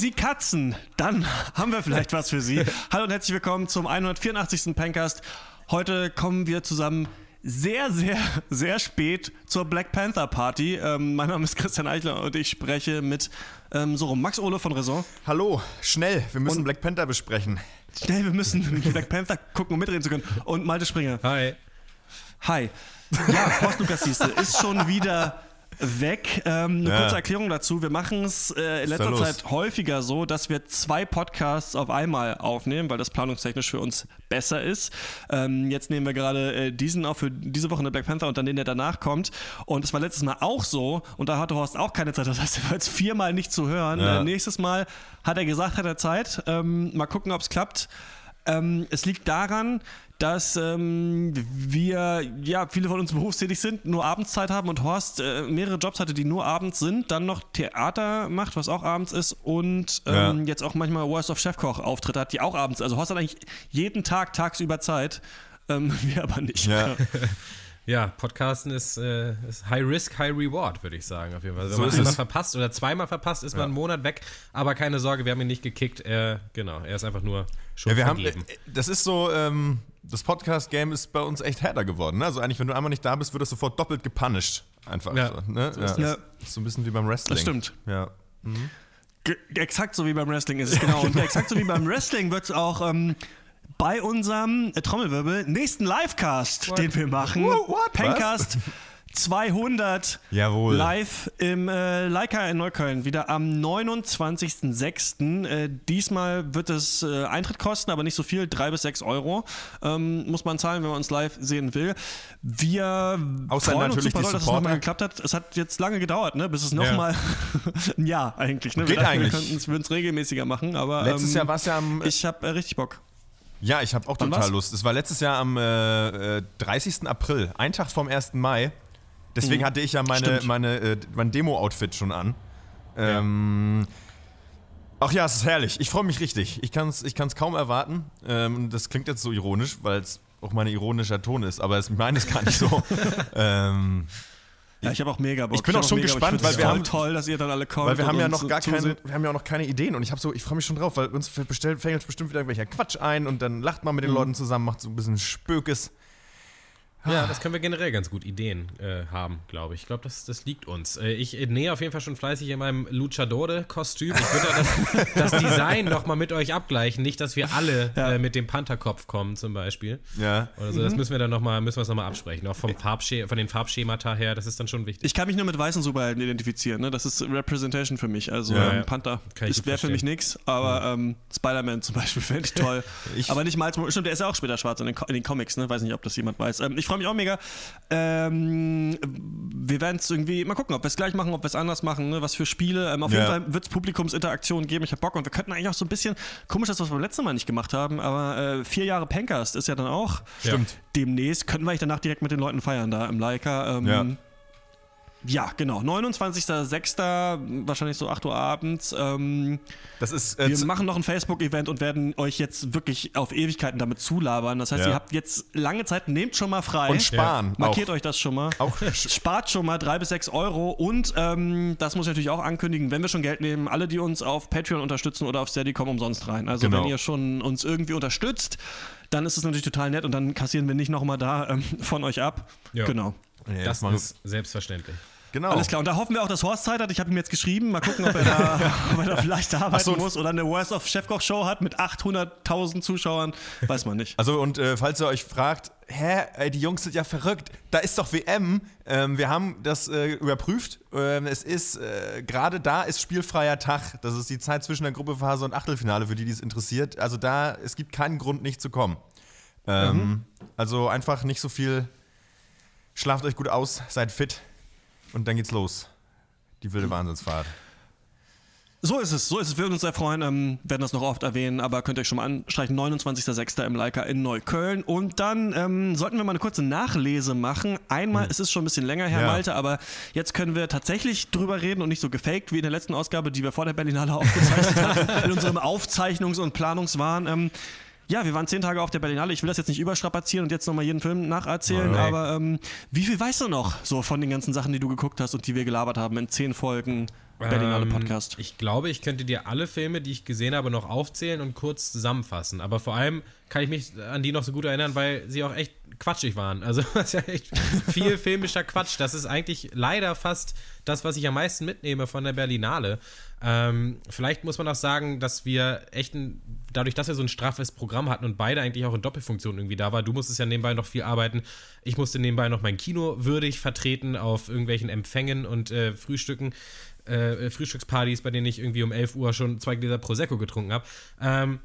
Sie Katzen? Dann haben wir vielleicht was für Sie. Hallo und herzlich willkommen zum 184. Pencast. Heute kommen wir zusammen sehr, sehr, sehr spät zur Black Panther Party. Ähm, mein Name ist Christian Eichler und ich spreche mit ähm, so rum Max Ole von Raison. Hallo, schnell, wir müssen und Black Panther besprechen. Schnell, wir müssen Black Panther gucken, um mitreden zu können. Und Malte Springer. Hi. Hi. Ja, Horst Lukas ist schon wieder weg. Ähm, eine ja. kurze Erklärung dazu. Wir machen es äh, in letzter Zeit häufiger so, dass wir zwei Podcasts auf einmal aufnehmen, weil das planungstechnisch für uns besser ist. Ähm, jetzt nehmen wir gerade äh, diesen auf für diese Woche eine Black Panther und dann den, der danach kommt. Und es war letztes Mal auch so und da hatte Horst auch keine Zeit. Das heißt, er war jetzt viermal nicht zu hören. Ja. Äh, nächstes Mal hat er gesagt, hat er Zeit. Ähm, mal gucken, ob es klappt. Ähm, es liegt daran, dass ähm, wir, ja, viele von uns berufstätig sind, nur Abendszeit haben und Horst äh, mehrere Jobs hatte, die nur abends sind, dann noch Theater macht, was auch abends ist und ähm, ja. jetzt auch manchmal Worst of Chefkoch Auftritte hat, die auch abends, also Horst hat eigentlich jeden Tag tagsüber Zeit, ähm, wir aber nicht. Ja. Ja, Podcasten ist, äh, ist, High Risk, High Reward, würde ich sagen. Auf jeden Fall. Also, wenn so man einmal verpasst oder zweimal verpasst, ist ja. man einen Monat weg. Aber keine Sorge, wir haben ihn nicht gekickt. Er, genau, er ist einfach nur schon ja, wir vergeben. Haben, äh, das ist so, ähm, das Podcast-Game ist bei uns echt härter geworden. Ne? Also eigentlich, wenn du einmal nicht da bist, wird das sofort doppelt gepunished. Einfach. Ja, so, ne? so ist ja. Ist so ein bisschen wie beim Wrestling. Das stimmt. Ja. Mhm. Exakt so wie beim Wrestling ist es genau. Und exakt so wie beim Wrestling wird es auch ähm, bei unserem äh, Trommelwirbel nächsten Livecast, What? den wir machen. What? Pencast 200 Jawohl. live im äh, Leica in Neukölln. Wieder am 29.06. Äh, diesmal wird es äh, Eintritt kosten, aber nicht so viel, drei bis sechs Euro ähm, muss man zahlen, wenn man uns live sehen will. Wir Außer freuen uns super doll, dass es nochmal geklappt hat. Es hat jetzt lange gedauert, ne, bis es nochmal ja. ein Jahr eigentlich. Ne? Geht wir eigentlich. Wir würden es regelmäßiger machen, aber letztes ähm, Jahr war es ja am. Ich habe äh, richtig Bock. Ja, ich habe auch Wann total was? Lust. Es war letztes Jahr am äh, 30. Äh, April, ein Tag vom 1. Mai. Deswegen mhm. hatte ich ja meine, meine, äh, mein Demo-Outfit schon an. Ähm, ja. Ach ja, es ist herrlich. Ich freue mich richtig. Ich kann es ich kann's kaum erwarten. Ähm, das klingt jetzt so ironisch, weil es auch mein ironischer Ton ist, aber ich meine es gar nicht so. ähm, ja, ich habe auch mega Bock. Ich bin auch schon gespannt, weil wir haben toll, dass ihr dann alle kommt. Weil wir haben ja noch gar keine, wir haben ja auch noch keine Ideen und ich habe so, ich freue mich schon drauf, weil uns fällt bestimmt wieder irgendwelcher Quatsch ein und dann lacht man mit den mhm. Leuten zusammen, macht so ein bisschen Spökes. Ja, das können wir generell ganz gut Ideen äh, haben, glaube ich. Ich glaube, das, das liegt uns. Äh, ich nähe auf jeden Fall schon fleißig in meinem Luchadore-Kostüm. Ich würde das, das Design nochmal mit euch abgleichen. Nicht, dass wir alle ja. äh, mit dem Pantherkopf kommen, zum Beispiel. Ja. Oder so. Das mhm. müssen wir dann nochmal, müssen wir noch mal absprechen. Auch vom von den Farbschemata her, das ist dann schon wichtig. Ich kann mich nur mit weißen Superhelden identifizieren. Ne? Das ist Representation für mich. Also ja, ähm, Panther wäre für mich nichts, aber ähm, Spider-Man zum Beispiel fände ich toll. ich aber nicht mal, stimmt, der ist ja auch später schwarz in den, in den Comics. Ne? Weiß nicht, ob das jemand weiß. Ähm, ich freue mich auch mega. Ähm, wir werden es irgendwie mal gucken, ob wir es gleich machen, ob wir es anders machen, ne? was für Spiele. Ähm, auf ja. jeden Fall wird es Publikumsinteraktion geben. Ich habe Bock und wir könnten eigentlich auch so ein bisschen, komisch, dass wir es beim letzten Mal nicht gemacht haben, aber äh, vier Jahre Pencast ist ja dann auch. Stimmt. Demnächst könnten wir eigentlich danach direkt mit den Leuten feiern da im Leica. Ähm, ja. Ja, genau. 29.06. wahrscheinlich so 8 Uhr abends. Ähm, das ist, äh, wir machen noch ein Facebook-Event und werden euch jetzt wirklich auf Ewigkeiten damit zulabern. Das heißt, ja. ihr habt jetzt lange Zeit, nehmt schon mal frei. Und sparen. Ja. Markiert auch. euch das schon mal. Auch. Spart schon mal 3 bis 6 Euro. Und ähm, das muss ich natürlich auch ankündigen, wenn wir schon Geld nehmen, alle, die uns auf Patreon unterstützen oder auf Steady, kommen umsonst rein. Also genau. wenn ihr schon uns irgendwie unterstützt, dann ist es natürlich total nett und dann kassieren wir nicht nochmal da ähm, von euch ab. Ja. Genau. Ja, das ist selbstverständlich. Genau. Alles klar. Und da hoffen wir auch, dass Horst Zeit hat. Ich habe ihm jetzt geschrieben. Mal gucken, ob er da, ob er da vielleicht arbeiten so, muss oder eine Worst of Chefkoch Show hat mit 800.000 Zuschauern. Weiß man nicht. Also, und äh, falls ihr euch fragt, hä, ey, die Jungs sind ja verrückt. Da ist doch WM. Ähm, wir haben das äh, überprüft. Ähm, es ist, äh, gerade da ist spielfreier Tag. Das ist die Zeit zwischen der Gruppephase und Achtelfinale, für die, die es interessiert. Also da, es gibt keinen Grund, nicht zu kommen. Ähm, mhm. Also einfach nicht so viel. Schlaft euch gut aus, seid fit. Und dann geht's los. Die wilde Wahnsinnsfahrt. So ist es, so ist es. Wir würden uns sehr freuen, ähm, werden das noch oft erwähnen, aber könnt ihr euch schon mal anstreichen. 29.06. im Leica in Neukölln. Und dann ähm, sollten wir mal eine kurze Nachlese machen. Einmal, hm. es ist schon ein bisschen länger her, ja. Malte, aber jetzt können wir tatsächlich drüber reden und nicht so gefaked wie in der letzten Ausgabe, die wir vor der Berlinale aufgezeichnet haben, in unserem Aufzeichnungs- und Planungswahn. Ähm, ja, wir waren zehn Tage auf der Berlinale. Ich will das jetzt nicht überstrapazieren und jetzt nochmal jeden Film nacherzählen, okay. aber ähm, wie viel weißt du noch so von den ganzen Sachen, die du geguckt hast und die wir gelabert haben in zehn Folgen Berlinale ähm, Podcast? Ich glaube, ich könnte dir alle Filme, die ich gesehen habe, noch aufzählen und kurz zusammenfassen. Aber vor allem kann ich mich an die noch so gut erinnern, weil sie auch echt quatschig waren. Also das ist ja echt viel filmischer Quatsch. Das ist eigentlich leider fast das, was ich am meisten mitnehme von der Berlinale. Ähm, vielleicht muss man auch sagen, dass wir echt ein, dadurch, dass wir so ein straffes Programm hatten und beide eigentlich auch in Doppelfunktion irgendwie da war. Du musstest ja nebenbei noch viel arbeiten. Ich musste nebenbei noch mein Kino würdig vertreten auf irgendwelchen Empfängen und äh, Frühstücken. Äh, Frühstückspartys, bei denen ich irgendwie um 11 Uhr schon zwei Gläser Prosecco getrunken habe. Ähm,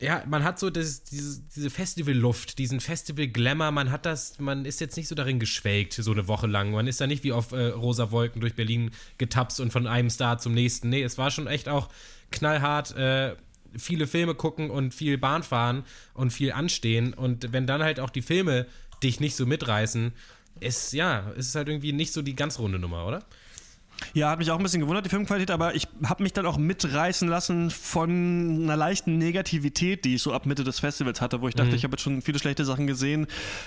ja, man hat so das, diese, diese Festivalluft, diesen Festival-Glamour, man hat das, man ist jetzt nicht so darin geschwelgt, so eine Woche lang. Man ist da nicht wie auf äh, rosa Wolken durch Berlin getapst und von einem Star zum nächsten. Nee, es war schon echt auch knallhart, äh, viele Filme gucken und viel Bahn fahren und viel anstehen. Und wenn dann halt auch die Filme dich nicht so mitreißen, ist, ja, ist halt irgendwie nicht so die ganz runde Nummer, oder? Ja, hat mich auch ein bisschen gewundert, die Filmqualität, aber ich habe mich dann auch mitreißen lassen von einer leichten Negativität, die ich so ab Mitte des Festivals hatte, wo ich dachte, mhm. ich habe jetzt schon viele schlechte Sachen gesehen.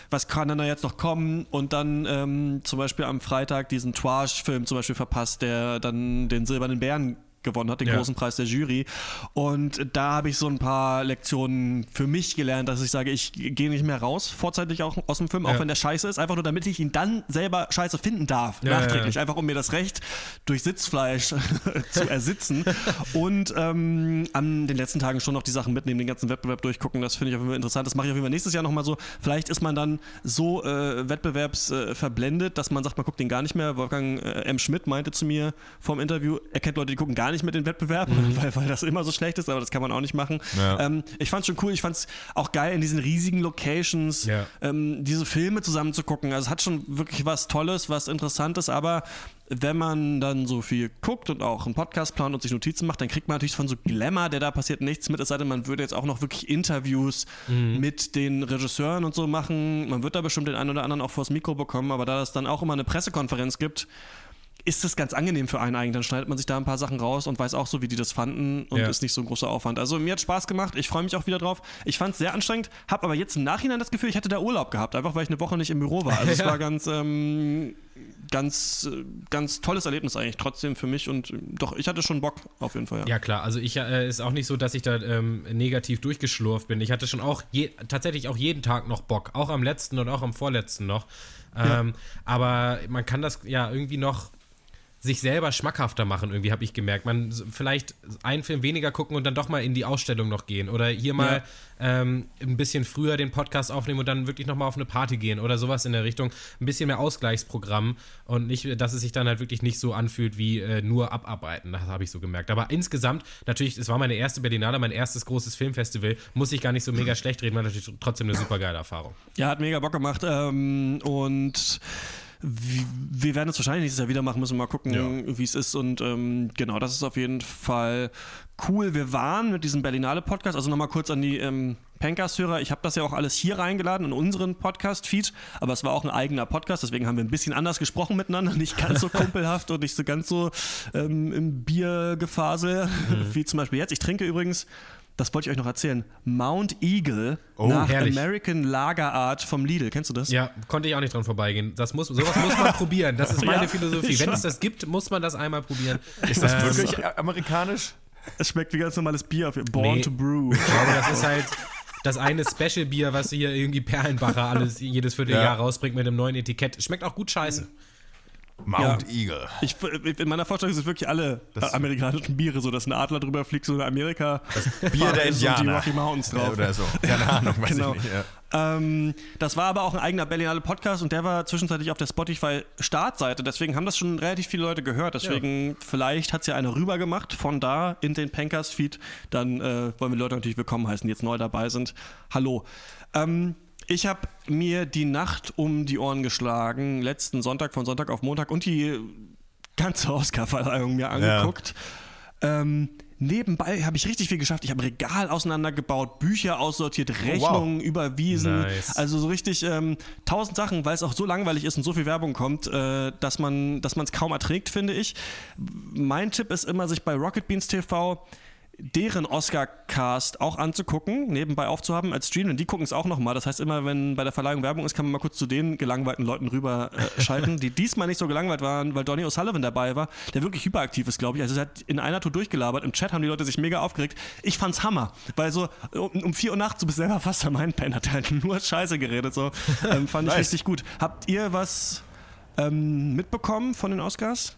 Was kann denn da jetzt noch kommen? Und dann ähm, zum Beispiel am Freitag diesen Twarsch-Film zum Beispiel verpasst, der dann den Silbernen Bären gewonnen hat, den ja. großen Preis der Jury. Und da habe ich so ein paar Lektionen für mich gelernt, dass ich sage, ich gehe nicht mehr raus, vorzeitig auch aus dem Film, ja. auch wenn der scheiße ist, einfach nur damit ich ihn dann selber scheiße finden darf, ja, nachträglich, einfach um mir das Recht durch Sitzfleisch zu ersitzen. Und ähm, an den letzten Tagen schon noch die Sachen mitnehmen, den ganzen Wettbewerb durchgucken, das finde ich auf jeden Fall interessant. Das mache ich auf jeden Fall nächstes Jahr nochmal so. Vielleicht ist man dann so äh, wettbewerbsverblendet, äh, dass man sagt, man guckt den gar nicht mehr. Wolfgang äh, M. Schmidt meinte zu mir vom Interview, er kennt Leute, die gucken gar nicht mit den Wettbewerben, mhm. weil, weil das immer so schlecht ist, aber das kann man auch nicht machen. Ja. Ähm, ich fand es schon cool, ich fand es auch geil, in diesen riesigen Locations ja. ähm, diese Filme zusammen zu gucken. Also es hat schon wirklich was Tolles, was Interessantes, aber wenn man dann so viel guckt und auch einen Podcast plant und sich Notizen macht, dann kriegt man natürlich von so Glamour, der da passiert, nichts mit. Es sei denn, man würde jetzt auch noch wirklich Interviews mhm. mit den Regisseuren und so machen. Man wird da bestimmt den einen oder anderen auch vors Mikro bekommen, aber da es dann auch immer eine Pressekonferenz gibt, ist das ganz angenehm für einen eigentlich. Dann schneidet man sich da ein paar Sachen raus und weiß auch so, wie die das fanden und ja. ist nicht so ein großer Aufwand. Also mir hat Spaß gemacht. Ich freue mich auch wieder drauf. Ich fand es sehr anstrengend, habe aber jetzt im Nachhinein das Gefühl, ich hätte da Urlaub gehabt, einfach weil ich eine Woche nicht im Büro war. Also es war ganz, ähm, ganz, ganz tolles Erlebnis eigentlich trotzdem für mich und doch, ich hatte schon Bock auf jeden Fall. Ja, ja klar. Also ich äh, ist auch nicht so, dass ich da ähm, negativ durchgeschlurft bin. Ich hatte schon auch je, tatsächlich auch jeden Tag noch Bock, auch am letzten und auch am vorletzten noch. Ähm, ja. Aber man kann das ja irgendwie noch sich selber schmackhafter machen, irgendwie habe ich gemerkt. Man vielleicht einen Film weniger gucken und dann doch mal in die Ausstellung noch gehen. Oder hier mal ja. ähm, ein bisschen früher den Podcast aufnehmen und dann wirklich nochmal auf eine Party gehen oder sowas in der Richtung. Ein bisschen mehr Ausgleichsprogramm und nicht, dass es sich dann halt wirklich nicht so anfühlt wie äh, nur abarbeiten. Das habe ich so gemerkt. Aber insgesamt, natürlich, es war meine erste Berlinale, mein erstes großes Filmfestival. Muss ich gar nicht so mega schlecht reden, war natürlich trotzdem eine super geile Erfahrung. Ja, hat mega Bock gemacht. Ähm, und wir werden es wahrscheinlich nächstes Jahr wieder machen, müssen mal gucken, ja. wie es ist. Und ähm, genau, das ist auf jeden Fall cool. Wir waren mit diesem Berlinale Podcast, also nochmal kurz an die ähm, Pencast-Hörer. Ich habe das ja auch alles hier reingeladen in unseren Podcast-Feed, aber es war auch ein eigener Podcast, deswegen haben wir ein bisschen anders gesprochen miteinander, nicht ganz so kumpelhaft und nicht so ganz so ähm, im Biergefasel mhm. wie zum Beispiel jetzt. Ich trinke übrigens das wollte ich euch noch erzählen. Mount Eagle oh, nach herrlich. American Lagerart vom Lidl. Kennst du das? Ja, konnte ich auch nicht dran vorbeigehen. Das muss, sowas muss man probieren. Das ist meine ja, Philosophie. Wenn es das gibt, muss man das einmal probieren. Ist das ähm, wirklich amerikanisch? Es schmeckt wie ganz normales Bier. Born nee, to Brew. Ich glaube, das ist halt das eine Special-Bier, was hier irgendwie Perlenbacher alles jedes Vierteljahr ja. rausbringt mit einem neuen Etikett. Schmeckt auch gut scheiße. Mount ja. Eagle. Ich, in meiner Vorstellung sind wirklich alle das amerikanischen Biere so, dass ein Adler drüber fliegt, so in Amerika. Das Bier der Indianer. Und die Rocky Mountains drauf. Oder so. Keine Ahnung, weiß genau. ich nicht. Ja. Ähm, das war aber auch ein eigener Berlinale Podcast und der war zwischenzeitlich auf der Spotify-Startseite. Deswegen haben das schon relativ viele Leute gehört. Deswegen, ja. vielleicht hat es ja einer rüber gemacht von da in den Pencast-Feed. Dann äh, wollen wir Leute natürlich willkommen heißen, die jetzt neu dabei sind. Hallo. Ähm, ich habe mir die Nacht um die Ohren geschlagen, letzten Sonntag von Sonntag auf Montag und die ganze Oscar-Verleihung mir angeguckt. Ja. Ähm, nebenbei habe ich richtig viel geschafft. Ich habe Regal auseinandergebaut, Bücher aussortiert, Rechnungen wow. überwiesen. Nice. Also so richtig ähm, tausend Sachen, weil es auch so langweilig ist und so viel Werbung kommt, äh, dass man es kaum erträgt, finde ich. Mein Tipp ist immer, sich bei Rocket Beans TV deren Oscar-Cast auch anzugucken, nebenbei aufzuhaben als Stream, denn die gucken es auch nochmal. Das heißt, immer wenn bei der Verleihung Werbung ist, kann man mal kurz zu den gelangweilten Leuten rüber äh, schalten, die diesmal nicht so gelangweilt waren, weil Donny O'Sullivan dabei war, der wirklich hyperaktiv ist, glaube ich. Also er hat in einer Tour durchgelabert. Im Chat haben die Leute sich mega aufgeregt. Ich fand's Hammer, weil so um, um vier Uhr nachts, du bist selber fast am Einpennen, hat halt nur Scheiße geredet. So ähm, fand ich richtig gut. Habt ihr was ähm, mitbekommen von den Oscars?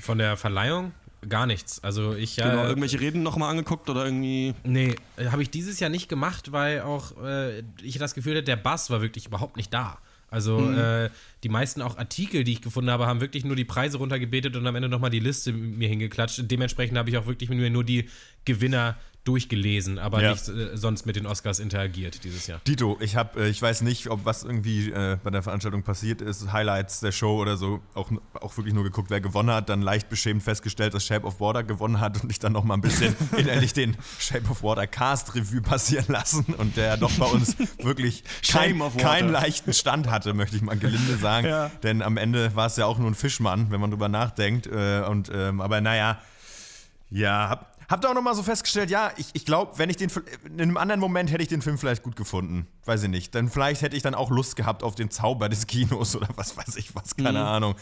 Von der Verleihung? Gar nichts. Also ich ja. Genau, irgendwelche Reden nochmal angeguckt oder irgendwie. Nee, habe ich dieses Jahr nicht gemacht, weil auch äh, ich das Gefühl hatte, der Bass war wirklich überhaupt nicht da. Also mhm. äh, die meisten auch Artikel, die ich gefunden habe, haben wirklich nur die Preise runtergebetet und am Ende nochmal die Liste mir hingeklatscht. Dementsprechend habe ich auch wirklich nur die Gewinner durchgelesen, aber ja. nicht äh, sonst mit den Oscars interagiert dieses Jahr. Dito, ich habe, äh, ich weiß nicht, ob was irgendwie äh, bei der Veranstaltung passiert ist, Highlights der Show oder so, auch, auch wirklich nur geguckt, wer gewonnen hat, dann leicht beschämt festgestellt, dass Shape of Water gewonnen hat und ich dann noch mal ein bisschen innerlich den Shape of Water Cast Revue passieren lassen und der doch bei uns wirklich kein, keinen leichten Stand hatte, möchte ich mal gelinde sagen, ja. denn am Ende war es ja auch nur ein Fischmann, wenn man drüber nachdenkt äh, und ähm, aber naja, ja, hab, hab da auch nochmal so festgestellt, ja, ich, ich glaube, wenn ich den in einem anderen Moment hätte ich den Film vielleicht gut gefunden. Weiß ich nicht. Dann vielleicht hätte ich dann auch Lust gehabt auf den Zauber des Kinos oder was weiß ich was, keine mhm. Ahnung.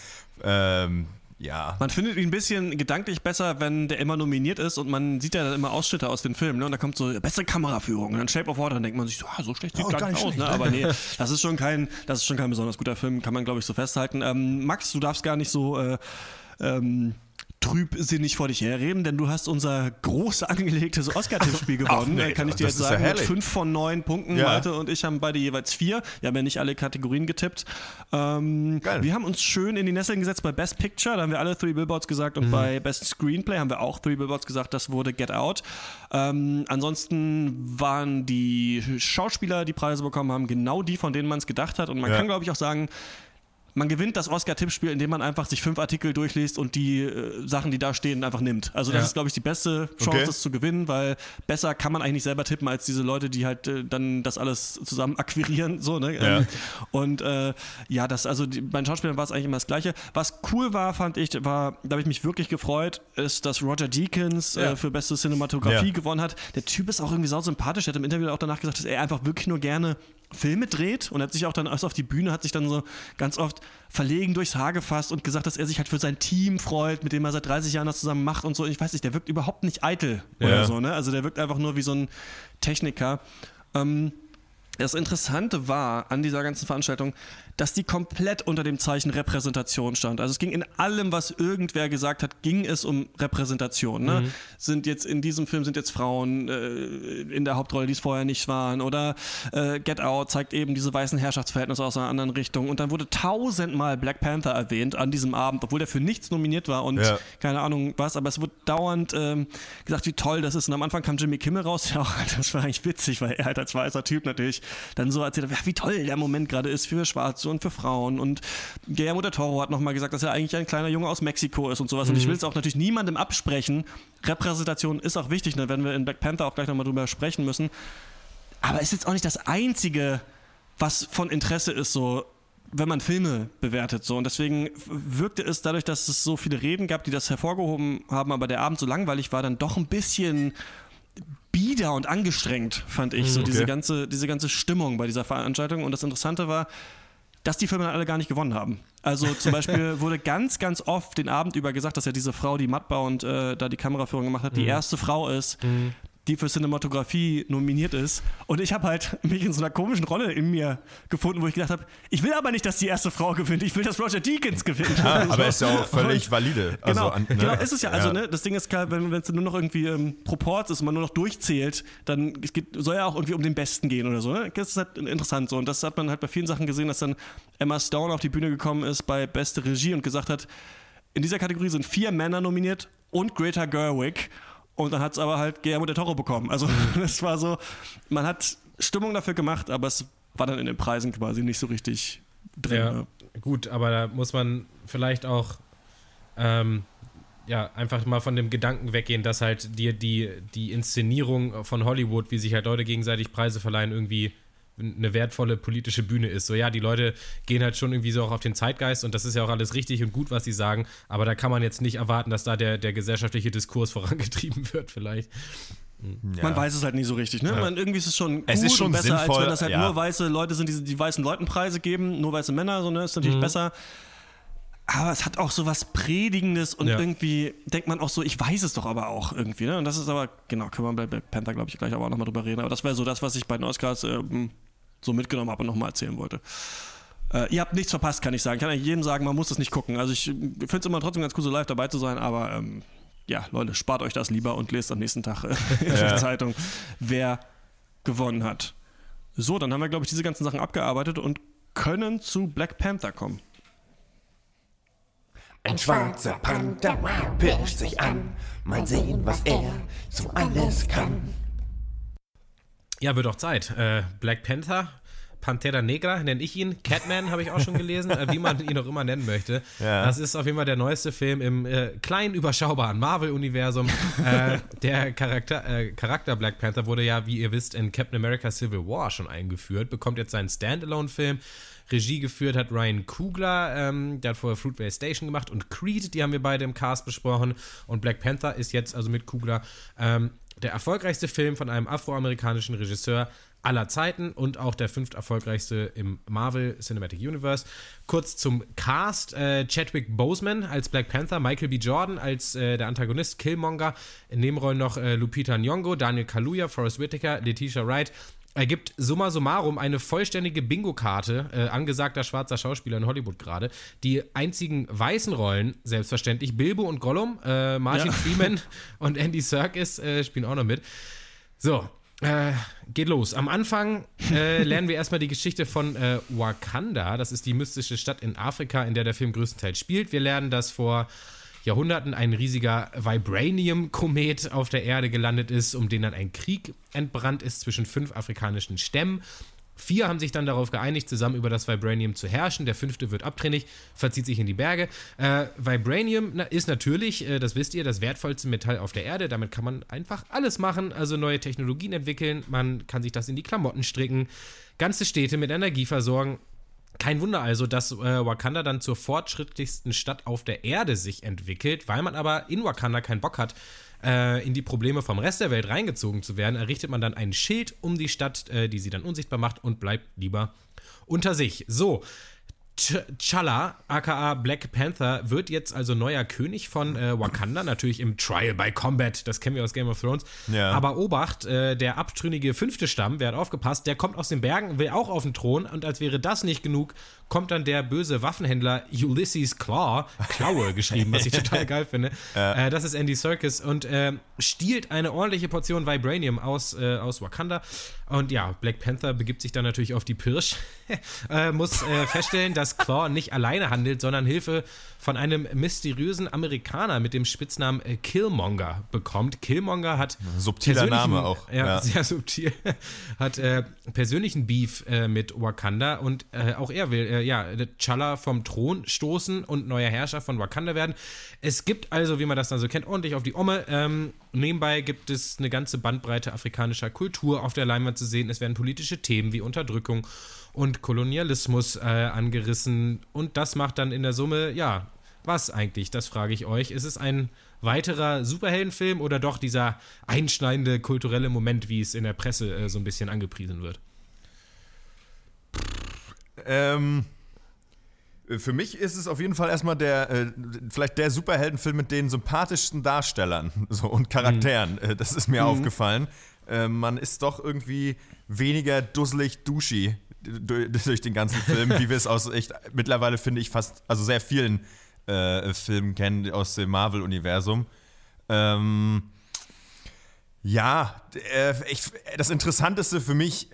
Ähm, ja. Man findet ihn ein bisschen gedanklich besser, wenn der immer nominiert ist und man sieht ja dann immer Ausschnitte aus den Filmen. Ne? Und da kommt so beste Kameraführung und dann Shape of Water, dann denkt man sich so, ah, so schlecht sieht oh, gar nicht aus. Ne? Aber nee, das ist schon kein, das ist schon kein besonders guter Film, kann man glaube ich so festhalten. Ähm, Max, du darfst gar nicht so äh, ähm, trübsinnig vor dich herreden, denn du hast unser groß angelegtes Oscar-Tippspiel gewonnen. Ach, nee, Kann ich dir jetzt sagen, ja mit fünf von neun Punkten. Ja. Malte und ich haben beide jeweils vier. Wir haben ja nicht alle Kategorien getippt. Ähm, wir haben uns schön in die Nesseln gesetzt bei Best Picture, da haben wir alle Three Billboards gesagt und mhm. bei Best Screenplay haben wir auch Three Billboards gesagt, das wurde Get Out. Ähm, ansonsten waren die Schauspieler, die Preise bekommen haben, genau die, von denen man es gedacht hat und man ja. kann, glaube ich, auch sagen, man gewinnt das Oscar-Tippspiel, indem man einfach sich fünf Artikel durchliest und die äh, Sachen, die da stehen, einfach nimmt. Also das ja. ist, glaube ich, die beste Chance, okay. das zu gewinnen, weil besser kann man eigentlich nicht selber tippen als diese Leute, die halt äh, dann das alles zusammen akquirieren. So, ne? Ja. Ähm, und äh, ja, das, also die, bei den Schauspielern war es eigentlich immer das Gleiche. Was cool war, fand ich, war, da habe ich mich wirklich gefreut, ist, dass Roger Deakins äh, ja. für beste Cinematografie gewonnen hat. Der Typ ist auch irgendwie sau sympathisch. Er hat im Interview auch danach gesagt, dass er einfach wirklich nur gerne Filme dreht und hat sich auch dann erst auf die Bühne, hat sich dann so ganz oft verlegen durchs Haar gefasst und gesagt, dass er sich halt für sein Team freut, mit dem er seit 30 Jahren das zusammen macht und so. Ich weiß nicht, der wirkt überhaupt nicht eitel ja. oder so, ne? Also der wirkt einfach nur wie so ein Techniker. Ähm, das Interessante war an dieser ganzen Veranstaltung, dass die komplett unter dem Zeichen Repräsentation stand. Also es ging in allem, was irgendwer gesagt hat, ging es um Repräsentation. Ne? Mhm. Sind jetzt in diesem Film sind jetzt Frauen äh, in der Hauptrolle, die es vorher nicht waren. Oder äh, Get Out zeigt eben diese weißen Herrschaftsverhältnisse aus einer anderen Richtung. Und dann wurde tausendmal Black Panther erwähnt an diesem Abend, obwohl der für nichts nominiert war und ja. keine Ahnung was. Aber es wurde dauernd ähm, gesagt, wie toll das ist. Und am Anfang kam Jimmy Kimmel raus. Ja, das war eigentlich witzig, weil er halt als weißer Typ natürlich dann so erzählt hat, ja, wie toll der Moment gerade ist für Schwarze und für Frauen. Und Guillermo del Toro hat nochmal gesagt, dass er eigentlich ein kleiner Junge aus Mexiko ist und sowas. Mhm. Und ich mhm. will es auch natürlich niemandem absprechen. Repräsentation ist auch wichtig, da werden wir in Black Panther auch gleich nochmal drüber sprechen müssen. Aber ist jetzt auch nicht das Einzige, was von Interesse ist, so wenn man Filme bewertet. So. Und deswegen wirkte es dadurch, dass es so viele Reden gab, die das hervorgehoben haben, aber der Abend so langweilig war, dann doch ein bisschen bieder und angestrengt, fand ich. So mhm, okay. diese, ganze, diese ganze Stimmung bei dieser Veranstaltung. Und das Interessante war, dass die Filme dann alle gar nicht gewonnen haben. Also zum Beispiel wurde ganz, ganz oft den Abend über gesagt, dass ja diese Frau, die Mattbau und äh, da die Kameraführung gemacht hat, mhm. die erste Frau ist, mhm die für Cinematografie nominiert ist. Und ich habe halt mich in so einer komischen Rolle in mir gefunden, wo ich gedacht habe, ich will aber nicht, dass die erste Frau gewinnt, ich will, dass Roger Deakins gewinnt. Ja, also, aber ist ja auch völlig valide. Also genau, an, ne? genau ist es ja. Also Ne, das Ding ist klar, wenn es nur noch irgendwie ähm, Proports ist und man nur noch durchzählt, dann es geht, soll ja auch irgendwie um den Besten gehen oder so. Ne? Das ist halt interessant so. Und das hat man halt bei vielen Sachen gesehen, dass dann Emma Stone auf die Bühne gekommen ist bei Beste Regie und gesagt hat, in dieser Kategorie sind vier Männer nominiert und Greta Gerwig. Und dann hat es aber halt Guillermo del Toro bekommen. Also es war so, man hat Stimmung dafür gemacht, aber es war dann in den Preisen quasi nicht so richtig drin. Ja, ne? gut, aber da muss man vielleicht auch ähm, ja, einfach mal von dem Gedanken weggehen, dass halt dir die, die Inszenierung von Hollywood, wie sich halt Leute gegenseitig Preise verleihen, irgendwie eine wertvolle politische Bühne ist. So ja, die Leute gehen halt schon irgendwie so auch auf den Zeitgeist und das ist ja auch alles richtig und gut, was sie sagen, aber da kann man jetzt nicht erwarten, dass da der, der gesellschaftliche Diskurs vorangetrieben wird vielleicht. Ja. Man weiß es halt nicht so richtig. Ne? Ja. Man, irgendwie ist es schon gut es ist schon und besser, sinnvoll, als wenn das halt ja. nur weiße Leute sind, die die weißen Leuten Preise geben, nur weiße Männer, so, ne? ist natürlich mhm. besser. Aber es hat auch so was Predigendes und irgendwie denkt man auch so, ich weiß es doch aber auch irgendwie. Ne? Und das ist aber, genau, können wir bei Black Panther, glaube ich, gleich aber auch nochmal drüber reden. Aber das wäre so das, was ich bei den Oscars ähm, so mitgenommen habe und nochmal erzählen wollte. Äh, ihr habt nichts verpasst, kann ich sagen. Ich kann eigentlich jedem sagen, man muss das nicht gucken. Also ich finde es immer trotzdem ganz cool, so live dabei zu sein, aber ähm, ja, Leute, spart euch das lieber und lest am nächsten Tag äh, in der Zeitung, wer gewonnen hat. So, dann haben wir, glaube ich, diese ganzen Sachen abgearbeitet und können zu Black Panther kommen. Ein schwarzer Panther pirscht sich an. Mal sehen, was er so alles kann. Ja, wird auch Zeit. Äh, Black Panther Pantera Negra nenne ich ihn. Catman habe ich auch schon gelesen, äh, wie man ihn auch immer nennen möchte. Ja. Das ist auf jeden Fall der neueste Film im äh, kleinen, überschaubaren Marvel-Universum. äh, der Charakter, äh, Charakter Black Panther wurde ja, wie ihr wisst, in Captain America Civil War schon eingeführt, bekommt jetzt seinen Standalone-Film. Regie geführt hat Ryan Kugler, ähm, der hat vorher Fruitvale Station gemacht und Creed, die haben wir beide im Cast besprochen. Und Black Panther ist jetzt also mit Kugler ähm, der erfolgreichste Film von einem afroamerikanischen Regisseur aller Zeiten und auch der fünft erfolgreichste im Marvel Cinematic Universe. Kurz zum Cast: äh, Chadwick Boseman als Black Panther, Michael B. Jordan als äh, der Antagonist Killmonger, in Nebenrollen noch äh, Lupita Nyong'o, Daniel Kaluuya, Forrest Whitaker, Letitia Wright. Ergibt summa summarum eine vollständige Bingo-Karte äh, angesagter schwarzer Schauspieler in Hollywood gerade. Die einzigen weißen Rollen, selbstverständlich, Bilbo und Gollum, äh, Martin ja. Freeman und Andy Serkis äh, spielen auch noch mit. So, äh, geht los. Am Anfang äh, lernen wir erstmal die Geschichte von äh, Wakanda. Das ist die mystische Stadt in Afrika, in der der Film größtenteils spielt. Wir lernen, dass vor Jahrhunderten ein riesiger Vibranium-Komet auf der Erde gelandet ist, um den dann ein Krieg entbrannt ist zwischen fünf afrikanischen Stämmen. Vier haben sich dann darauf geeinigt, zusammen über das Vibranium zu herrschen. Der fünfte wird abtrünnig, verzieht sich in die Berge. Äh, Vibranium ist natürlich, äh, das wisst ihr, das wertvollste Metall auf der Erde. Damit kann man einfach alles machen, also neue Technologien entwickeln. Man kann sich das in die Klamotten stricken, ganze Städte mit Energie versorgen. Kein Wunder also, dass äh, Wakanda dann zur fortschrittlichsten Stadt auf der Erde sich entwickelt, weil man aber in Wakanda keinen Bock hat, äh, in die Probleme vom Rest der Welt reingezogen zu werden, errichtet man dann ein Schild um die Stadt, äh, die sie dann unsichtbar macht und bleibt lieber unter sich. So, T'Challa, aka Black Panther, wird jetzt also neuer König von äh, Wakanda, natürlich im Trial by Combat, das kennen wir aus Game of Thrones. Ja. Aber Obacht, äh, der abtrünnige fünfte Stamm, wer hat aufgepasst, der kommt aus den Bergen, will auch auf den Thron und als wäre das nicht genug, kommt dann der böse Waffenhändler Ulysses Claw, Klaue geschrieben, was ich total geil finde. Ja. Äh, das ist Andy Serkis und äh, stiehlt eine ordentliche Portion Vibranium aus, äh, aus Wakanda. Und ja, Black Panther begibt sich dann natürlich auf die Pirsch, äh, muss äh, feststellen, dass Claw nicht alleine handelt, sondern Hilfe von einem mysteriösen Amerikaner mit dem Spitznamen äh, Killmonger bekommt. Killmonger hat subtiler Name auch, ja, ja, sehr subtil, hat persönlichen Beef mit Wakanda und auch er will äh, ja, T'Challa vom Thron stoßen und neuer Herrscher von Wakanda werden. Es gibt also, wie man das dann so kennt, ordentlich auf die Omme. Ähm, nebenbei gibt es eine ganze Bandbreite afrikanischer Kultur auf der Leinwand zu sehen. Es werden politische Themen wie Unterdrückung und Kolonialismus äh, angerissen. Und das macht dann in der Summe, ja, was eigentlich? Das frage ich euch. Ist es ein weiterer Superheldenfilm oder doch dieser einschneidende kulturelle Moment, wie es in der Presse äh, so ein bisschen angepriesen wird? Ähm, für mich ist es auf jeden Fall erstmal der, äh, vielleicht der Superheldenfilm mit den sympathischsten Darstellern so, und Charakteren. Mhm. das ist mir mhm. aufgefallen. Äh, man ist doch irgendwie weniger dusselig duschi durch den ganzen Film, wie wir es aus echt mittlerweile finde ich fast, also sehr vielen äh, Filmen kennen aus dem Marvel-Universum. Ähm, ja, äh, ich, das Interessanteste für mich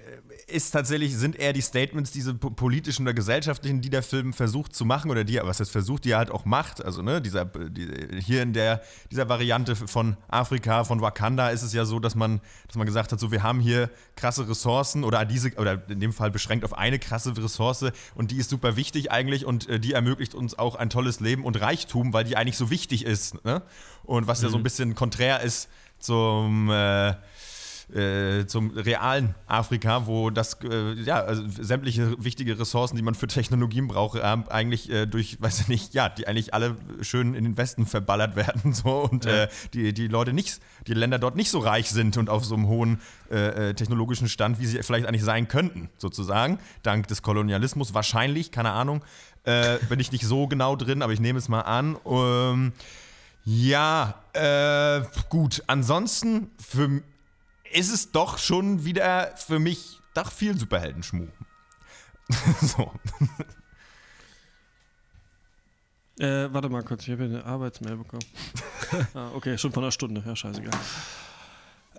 ist tatsächlich, sind eher die Statements, diese politischen oder gesellschaftlichen, die der Film versucht zu machen oder die, was jetzt versucht, die er halt auch macht. Also, ne, dieser, die, hier in der, dieser Variante von Afrika, von Wakanda ist es ja so, dass man, dass man gesagt hat, so, wir haben hier krasse Ressourcen oder diese, oder in dem Fall beschränkt auf eine krasse Ressource und die ist super wichtig eigentlich und äh, die ermöglicht uns auch ein tolles Leben und Reichtum, weil die eigentlich so wichtig ist. Ne? Und was mhm. ja so ein mhm. bisschen konträr ist zum, äh, äh, zum realen Afrika, wo das, äh, ja, also sämtliche wichtige Ressourcen, die man für Technologien braucht, äh, eigentlich äh, durch, weiß ich nicht, ja, die eigentlich alle schön in den Westen verballert werden so und ja. Äh, die, die Leute nicht, die Länder dort nicht so reich sind und auf so einem hohen äh, technologischen Stand, wie sie vielleicht eigentlich sein könnten, sozusagen, dank des Kolonialismus wahrscheinlich, keine Ahnung. bin ich nicht so genau drin, aber ich nehme es mal an. Ähm, ja, äh, gut. Ansonsten für, ist es doch schon wieder für mich doch viel Superheldenschmuh. so. Äh, warte mal kurz, ich habe hier eine Arbeitsmail bekommen. ah, okay, schon von einer Stunde. Ja, scheißegal.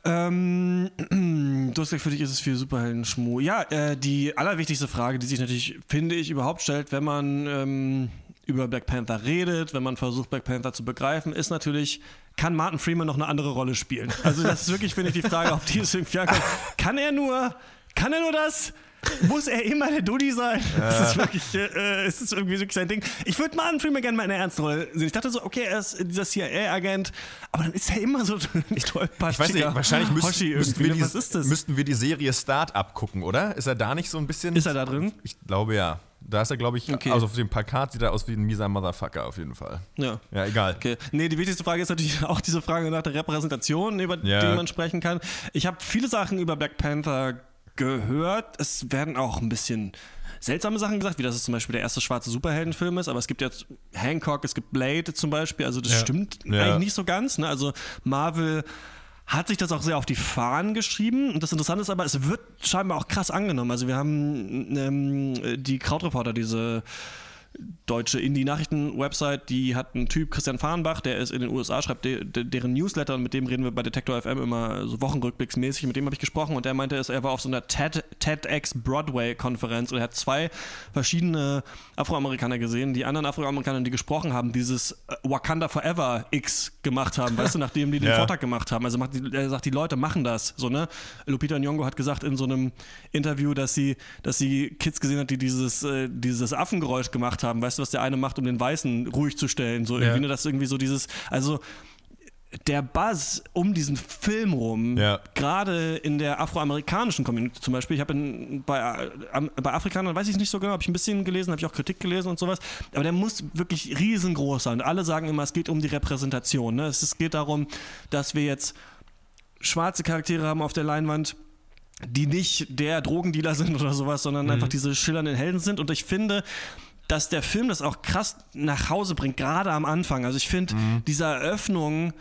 Ähm, du hast gesagt, für dich ist es viel Superheldenschmuh. Ja, äh, die allerwichtigste Frage, die sich natürlich, finde ich, überhaupt stellt, wenn man ähm, über Black Panther redet, wenn man versucht, Black Panther zu begreifen, ist natürlich, kann Martin Freeman noch eine andere Rolle spielen? Also das ist wirklich, finde ich, die Frage, auf die es irgendwie ankommt. Kann er nur, kann er nur das? Muss er immer der Duddy sein? Ja. Das ist wirklich, äh, ist das irgendwie wirklich sein Ding. Ich würde Martin Freeman gerne mal in einer ernsten Rolle sehen. Ich dachte so, okay, er ist dieser CIA-Agent, aber dann ist er immer so nicht tollpatschig. Ich weiß nicht, wahrscheinlich müssten, müssten, wir die, müssten wir die Serie Start-up gucken, oder? Ist er da nicht so ein bisschen... Ist er da drin? Ich glaube ja. Da ist er, glaube ich, okay. also auf dem Plakat sieht er aus wie ein mieser Motherfucker auf jeden Fall. Ja. Ja, egal. Okay. Nee, die wichtigste Frage ist natürlich auch diese Frage nach der Repräsentation, über ja. die man sprechen kann. Ich habe viele Sachen über Black Panther gehört. Es werden auch ein bisschen seltsame Sachen gesagt, wie dass es zum Beispiel der erste schwarze Superheldenfilm ist, aber es gibt jetzt Hancock, es gibt Blade zum Beispiel, also das ja. stimmt ja. eigentlich nicht so ganz. Ne? Also Marvel hat sich das auch sehr auf die Fahnen geschrieben. Und das Interessante ist aber, es wird scheinbar auch krass angenommen. Also wir haben ähm, die Krautreporter, diese deutsche Indie-Nachrichten-Website, die hat einen Typ, Christian Fahrenbach, der ist in den USA, schreibt de, de, deren Newsletter und mit dem reden wir bei Detektor FM immer so wochenrückblicksmäßig. Mit dem habe ich gesprochen und der meinte, er war auf so einer TED, TEDx Broadway-Konferenz und er hat zwei verschiedene Afroamerikaner gesehen. Die anderen Afroamerikaner, die gesprochen haben, dieses äh, Wakanda Forever X gemacht haben, weißt du, nachdem die den ja. Vortrag gemacht haben. Also macht, er sagt, die Leute machen das. So, ne? Lupita Nyong'o hat gesagt in so einem Interview, dass sie, dass sie Kids gesehen hat, die dieses, äh, dieses Affengeräusch gemacht haben. Weißt du, was der eine macht, um den Weißen ruhig zu stellen? So irgendwie, ja. ne, das irgendwie so dieses, also der Buzz um diesen Film rum, ja. gerade in der afroamerikanischen Community zum Beispiel, ich habe bei, bei Afrikanern, weiß ich nicht so genau, habe ich ein bisschen gelesen, habe ich auch Kritik gelesen und sowas, aber der muss wirklich riesengroß sein. Alle sagen immer, es geht um die Repräsentation. Ne? Es, es geht darum, dass wir jetzt schwarze Charaktere haben auf der Leinwand, die nicht der Drogendealer sind oder sowas, sondern mhm. einfach diese schillernden Helden sind. Und ich finde, dass der Film das auch krass nach Hause bringt, gerade am Anfang. Also ich finde, mhm. diese Eröffnung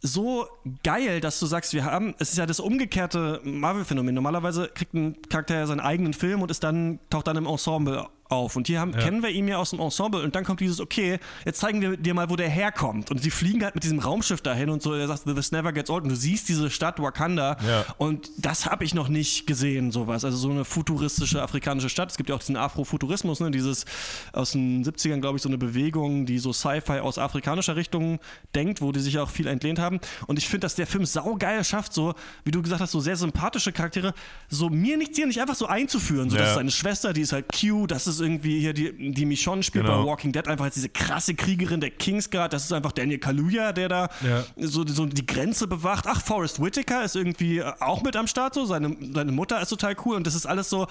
so geil, dass du sagst, wir haben, es ist ja das umgekehrte Marvel-Phänomen. Normalerweise kriegt ein Charakter ja seinen eigenen Film und ist dann, taucht dann im Ensemble auf. Und hier haben, ja. kennen wir ihn ja aus dem Ensemble und dann kommt dieses, okay, jetzt zeigen wir dir mal, wo der herkommt. Und sie fliegen halt mit diesem Raumschiff dahin und so, er sagt, this never gets old. Und du siehst diese Stadt Wakanda ja. und das habe ich noch nicht gesehen, sowas. Also so eine futuristische afrikanische Stadt. Es gibt ja auch diesen Afrofuturismus, ne? dieses aus den 70ern, glaube ich, so eine Bewegung, die so Sci-Fi aus afrikanischer Richtung denkt, wo die sich auch viel entlehnt haben. Und ich finde, dass der Film saugeil schafft, so, wie du gesagt hast, so sehr sympathische Charaktere, so mir nicht, dir nicht einfach so einzuführen. So, ja. das ist seine Schwester, die ist halt cute, das ist irgendwie hier die, die Michonne spielt genau. bei Walking Dead einfach als diese krasse Kriegerin der Kingsguard. Das ist einfach Daniel Kaluuya, der da ja. so, so die Grenze bewacht. Ach, Forrest Whitaker ist irgendwie auch mit am Start so. Seine, seine Mutter ist total cool und das ist alles so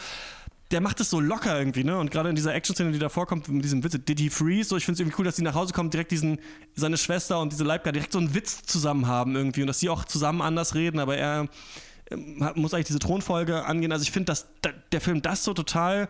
der macht es so locker irgendwie, ne? Und gerade in dieser Action-Szene, die da vorkommt, mit diesem Witz, did he freeze? So, ich finde es irgendwie cool, dass die nach Hause kommen, direkt diesen, seine Schwester und diese Leibgar direkt so einen Witz zusammen haben irgendwie und dass sie auch zusammen anders reden, aber er ähm, muss eigentlich diese Thronfolge angehen. Also ich finde, dass der Film das so total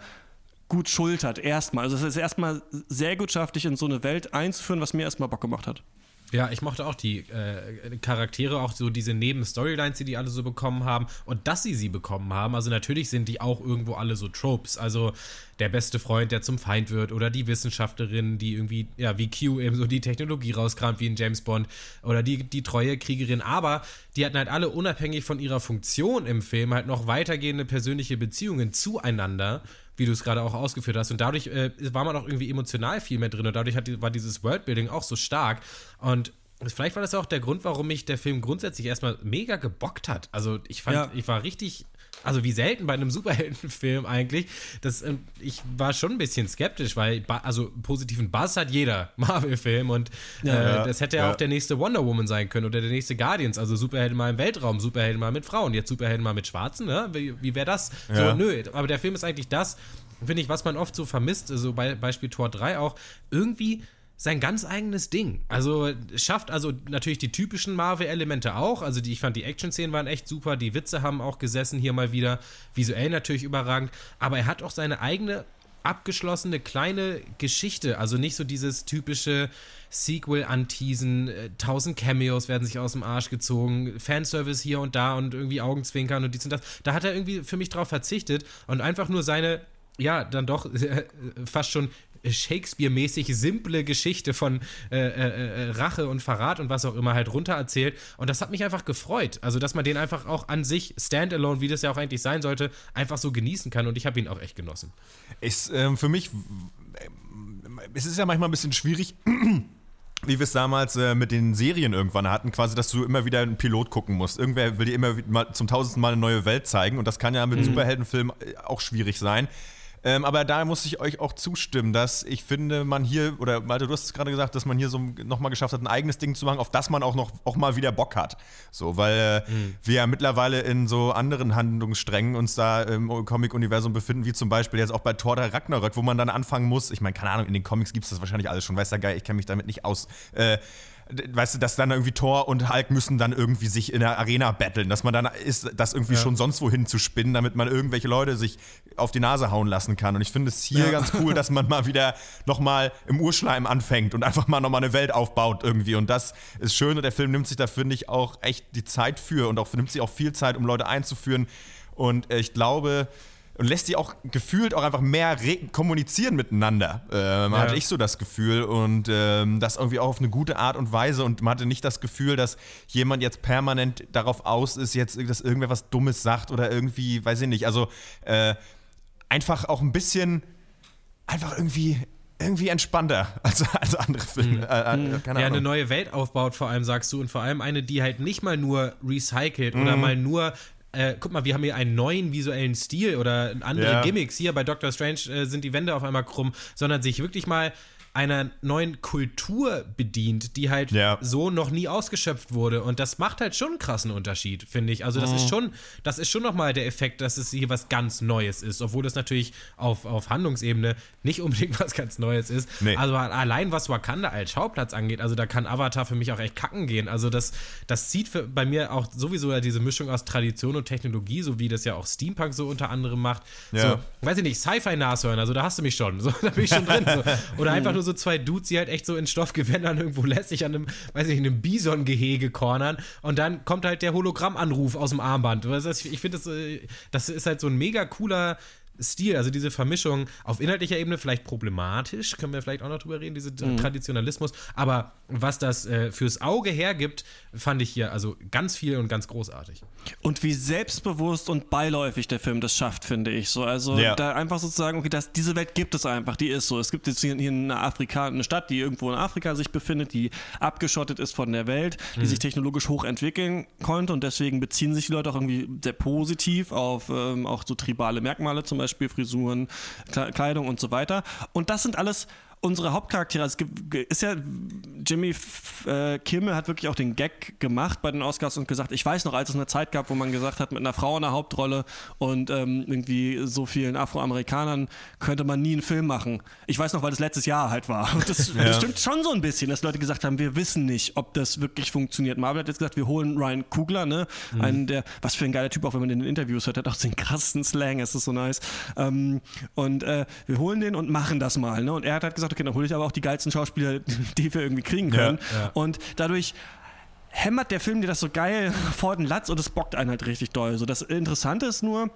gut schultert, erstmal. Also es ist erstmal sehr gut schafft, dich in so eine Welt einzuführen, was mir erstmal Bock gemacht hat. Ja, ich mochte auch die äh, Charaktere, auch so diese Neben-Storylines, die die alle so bekommen haben. Und dass sie sie bekommen haben, also natürlich sind die auch irgendwo alle so Tropes. Also der beste Freund, der zum Feind wird, oder die Wissenschaftlerin, die irgendwie, ja, wie Q eben so die Technologie rauskramt, wie in James Bond, oder die, die treue Kriegerin. Aber die hatten halt alle unabhängig von ihrer Funktion im Film halt noch weitergehende persönliche Beziehungen zueinander wie du es gerade auch ausgeführt hast. Und dadurch äh, war man auch irgendwie emotional viel mehr drin und dadurch hat, war dieses Worldbuilding auch so stark. Und Vielleicht war das auch der Grund, warum mich der Film grundsätzlich erstmal mega gebockt hat. Also ich fand, Ja. ich war richtig, also wie selten bei einem Superheldenfilm eigentlich. Das, ähm, ich war schon ein bisschen skeptisch, weil also positiven Buzz hat jeder Marvel-Film und äh, Ja. das hätte ja, Ja. auch der nächste Wonder Woman sein können oder der nächste Guardians. Also Superhelden mal im Weltraum, Superhelden mal mit Frauen, jetzt Superhelden mal mit Schwarzen. Ne? Wie, wie wäre das? Ja. So, nö, aber der Film ist eigentlich das, finde ich, was man oft so vermisst, so bei Beispiel Tor 3 auch, irgendwie sein ganz eigenes Ding. Also schafft also natürlich die typischen Marvel-Elemente auch. Also die, ich fand die Action-Szenen waren echt super, die Witze haben auch gesessen hier mal wieder. Visuell natürlich überragend. Aber er hat auch seine eigene abgeschlossene kleine Geschichte. Also nicht so dieses typische Sequel anteasen, äh, tausend Cameos werden sich aus dem Arsch gezogen, Fanservice hier und da und irgendwie Augenzwinkern und dies und das. Da hat er irgendwie für mich drauf verzichtet und einfach nur seine, ja, dann doch äh, fast schon Shakespeare-mäßig simple Geschichte von äh, äh, äh, Rache und Verrat und was auch immer halt runtererzählt. Und das hat mich einfach gefreut. Also, dass man den einfach auch an sich, standalone, wie das ja auch eigentlich sein sollte, einfach so genießen kann. Und ich habe ihn auch echt genossen. Ist ähm, für mich, es ist ja manchmal ein bisschen schwierig, wie wir es damals äh, mit den Serien irgendwann hatten, quasi, dass du immer wieder einen Pilot gucken musst. Irgendwer will dir immer mal zum tausendsten Mal eine neue Welt zeigen und das kann ja mit Superheldenfilmen äh, auch schwierig sein. Ähm, aber da muss ich euch auch zustimmen, dass ich finde, man hier, oder Malte, du hast es gerade gesagt, dass man hier so nochmal geschafft hat, ein eigenes Ding zu machen, auf das man auch noch auch mal wieder Bock hat. So, weil äh, wir ja mittlerweile in so anderen Handlungssträngen uns da im Comic-Universum befinden, wie zum Beispiel jetzt auch bei Thor der Ragnarök, wo man dann anfangen muss, ich meine, keine Ahnung, in den Comics gibt es das wahrscheinlich alles schon, weiß der Geil, ich kenne mich damit nicht aus. Äh, Weißt du, dass dann irgendwie Thor und Hulk müssen dann irgendwie sich in der Arena battlen, dass man dann ist, das irgendwie schon sonst wohin zu spinnen, damit man irgendwelche Leute sich auf die Nase hauen lassen kann. Und ich finde es hier Ja. ganz cool, dass man mal wieder nochmal im Urschleim anfängt und einfach mal nochmal eine Welt aufbaut irgendwie. Und das ist schön und der Film nimmt sich da, finde ich, auch echt die Zeit für und auch nimmt sich auch viel Zeit, um Leute einzuführen. Und äh, ich glaube, und lässt sie auch gefühlt auch einfach mehr re kommunizieren miteinander. Ähm, Hatte ich so das Gefühl und ähm, das irgendwie auch auf eine gute Art und Weise und man hatte nicht das Gefühl, dass jemand jetzt permanent darauf aus ist, jetzt dass irgendwer was Dummes sagt oder irgendwie, weiß ich nicht, also äh, einfach auch ein bisschen einfach irgendwie irgendwie entspannter als, als andere Filme. Äh, äh, ja, eine Ahnung. neue Welt aufbaut, vor allem sagst du, und vor allem eine, die halt nicht mal nur recycelt oder mal nur. Äh, guck mal, wir haben hier einen neuen visuellen Stil oder andere Ja. Gimmicks. Hier bei Doctor Strange äh, sind die Wände auf einmal krumm, sondern sich wirklich mal einer neuen Kultur bedient, die halt Ja. so noch nie ausgeschöpft wurde. Und das macht halt schon einen krassen Unterschied, finde ich. Also, das Mhm. ist schon, das ist schon nochmal der Effekt, dass es hier was ganz Neues ist, obwohl es natürlich auf, auf Handlungsebene nicht unbedingt was ganz Neues ist. Nee. Also allein was Wakanda als Schauplatz angeht, also da kann Avatar für mich auch echt kacken gehen. Also das, das zieht für, bei mir auch sowieso ja diese Mischung aus Tradition und Technologie, so wie das ja auch Steampunk so unter anderem macht. Ja. So, weiß ich nicht, Sci-Fi-Nashörner, also da hast du mich schon. So, da bin ich schon drin. So. Oder einfach nur so zwei Dudes, die halt echt so in Stoffgewändern irgendwo lässig an einem, weiß ich einem Bison-Gehege cornern und dann kommt halt der Hologrammanruf aus dem Armband. Ich finde, das, äh, das ist halt so ein mega cooler Stil, also diese Vermischung auf inhaltlicher Ebene vielleicht problematisch, können wir vielleicht auch noch drüber reden, diese Traditionalismus, aber was das äh, fürs Auge hergibt, fand ich hier also ganz viel und ganz großartig. Und wie selbstbewusst und beiläufig der Film das schafft, finde ich. So, also Ja. da einfach sozusagen, okay, das, diese Welt gibt es einfach, die ist so. Es gibt jetzt hier, hier eine Afrika, eine Stadt, die irgendwo in Afrika sich befindet, die abgeschottet ist von der Welt, die sich technologisch hochentwickeln konnte und deswegen beziehen sich die Leute auch irgendwie sehr positiv auf ähm, auch so tribale Merkmale, zum Beispiel Frisuren, Kle- Kleidung und so weiter. Und das sind alles unsere Hauptcharaktere, also es gibt, ist ja, Jimmy äh, Kimmel hat wirklich auch den Gag gemacht bei den Oscars und gesagt, ich weiß noch, als es eine Zeit gab, wo man gesagt hat, mit einer Frau in der Hauptrolle und ähm, irgendwie so vielen Afroamerikanern könnte man nie einen Film machen. Ich weiß noch, weil das letztes Jahr halt war. Und das, das stimmt schon so ein bisschen, dass Leute gesagt haben, wir wissen nicht, ob das wirklich funktioniert. Marvel hat jetzt gesagt, wir holen Ryan Kugler, ne? Einen der, was für ein geiler Typ, auch wenn man den in den Interviews hört, hat auch den krassen Slang, es ist so nice. Ähm, und äh, wir holen den und machen das mal, ne? Und er hat halt gesagt, okay, dann hole ich aber auch die geilsten Schauspieler, die wir irgendwie kriegen können. ja. Und dadurch hämmert der Film dir das so geil vor den Latz und es bockt einen halt richtig doll. So, das Interessante ist nur,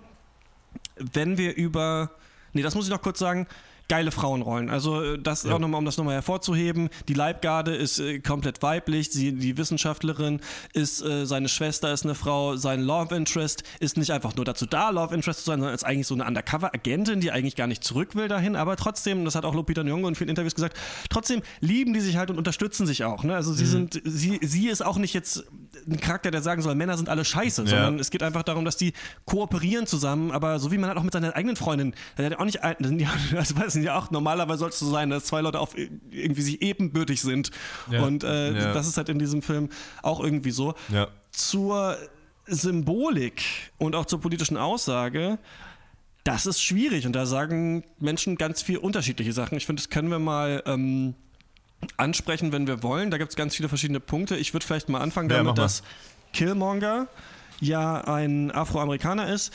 wenn wir über. Nee, das muss ich noch kurz sagen. Geile Frauenrollen. Also äh, das ja. auch nochmal, um das nochmal hervorzuheben. Die Leibgarde ist äh, komplett weiblich. Sie, die Wissenschaftlerin ist, äh, seine Schwester ist eine Frau. Sein Love Interest ist nicht einfach nur dazu da, Love Interest zu sein, sondern ist eigentlich so eine Undercover-Agentin, die eigentlich gar nicht zurück will dahin. Aber trotzdem, das hat auch Lupita Nyong'o in vielen Interviews gesagt, trotzdem lieben die sich halt und unterstützen sich auch. Ne? Also sie mhm. sind, sie, sie ist auch nicht jetzt ein Charakter, der sagen soll, Männer sind alle scheiße, ja. sondern es geht einfach darum, dass die kooperieren zusammen. Aber so wie man halt auch mit seiner eigenen Freundin, der hat auch nicht, also, sind ja auch, normalerweise soll es so sein, dass zwei Leute auf irgendwie sich ebenbürtig sind. Ja. Und äh, ja. das ist halt in diesem Film auch irgendwie so. Ja. Zur Symbolik und auch zur politischen Aussage, das ist schwierig und da sagen Menschen ganz viel unterschiedliche Sachen. Ich finde, das können wir mal ähm, ansprechen, wenn wir wollen. Da gibt es ganz viele verschiedene Punkte. Ich würde vielleicht mal anfangen damit, dass Killmonger ja ein Afroamerikaner ist,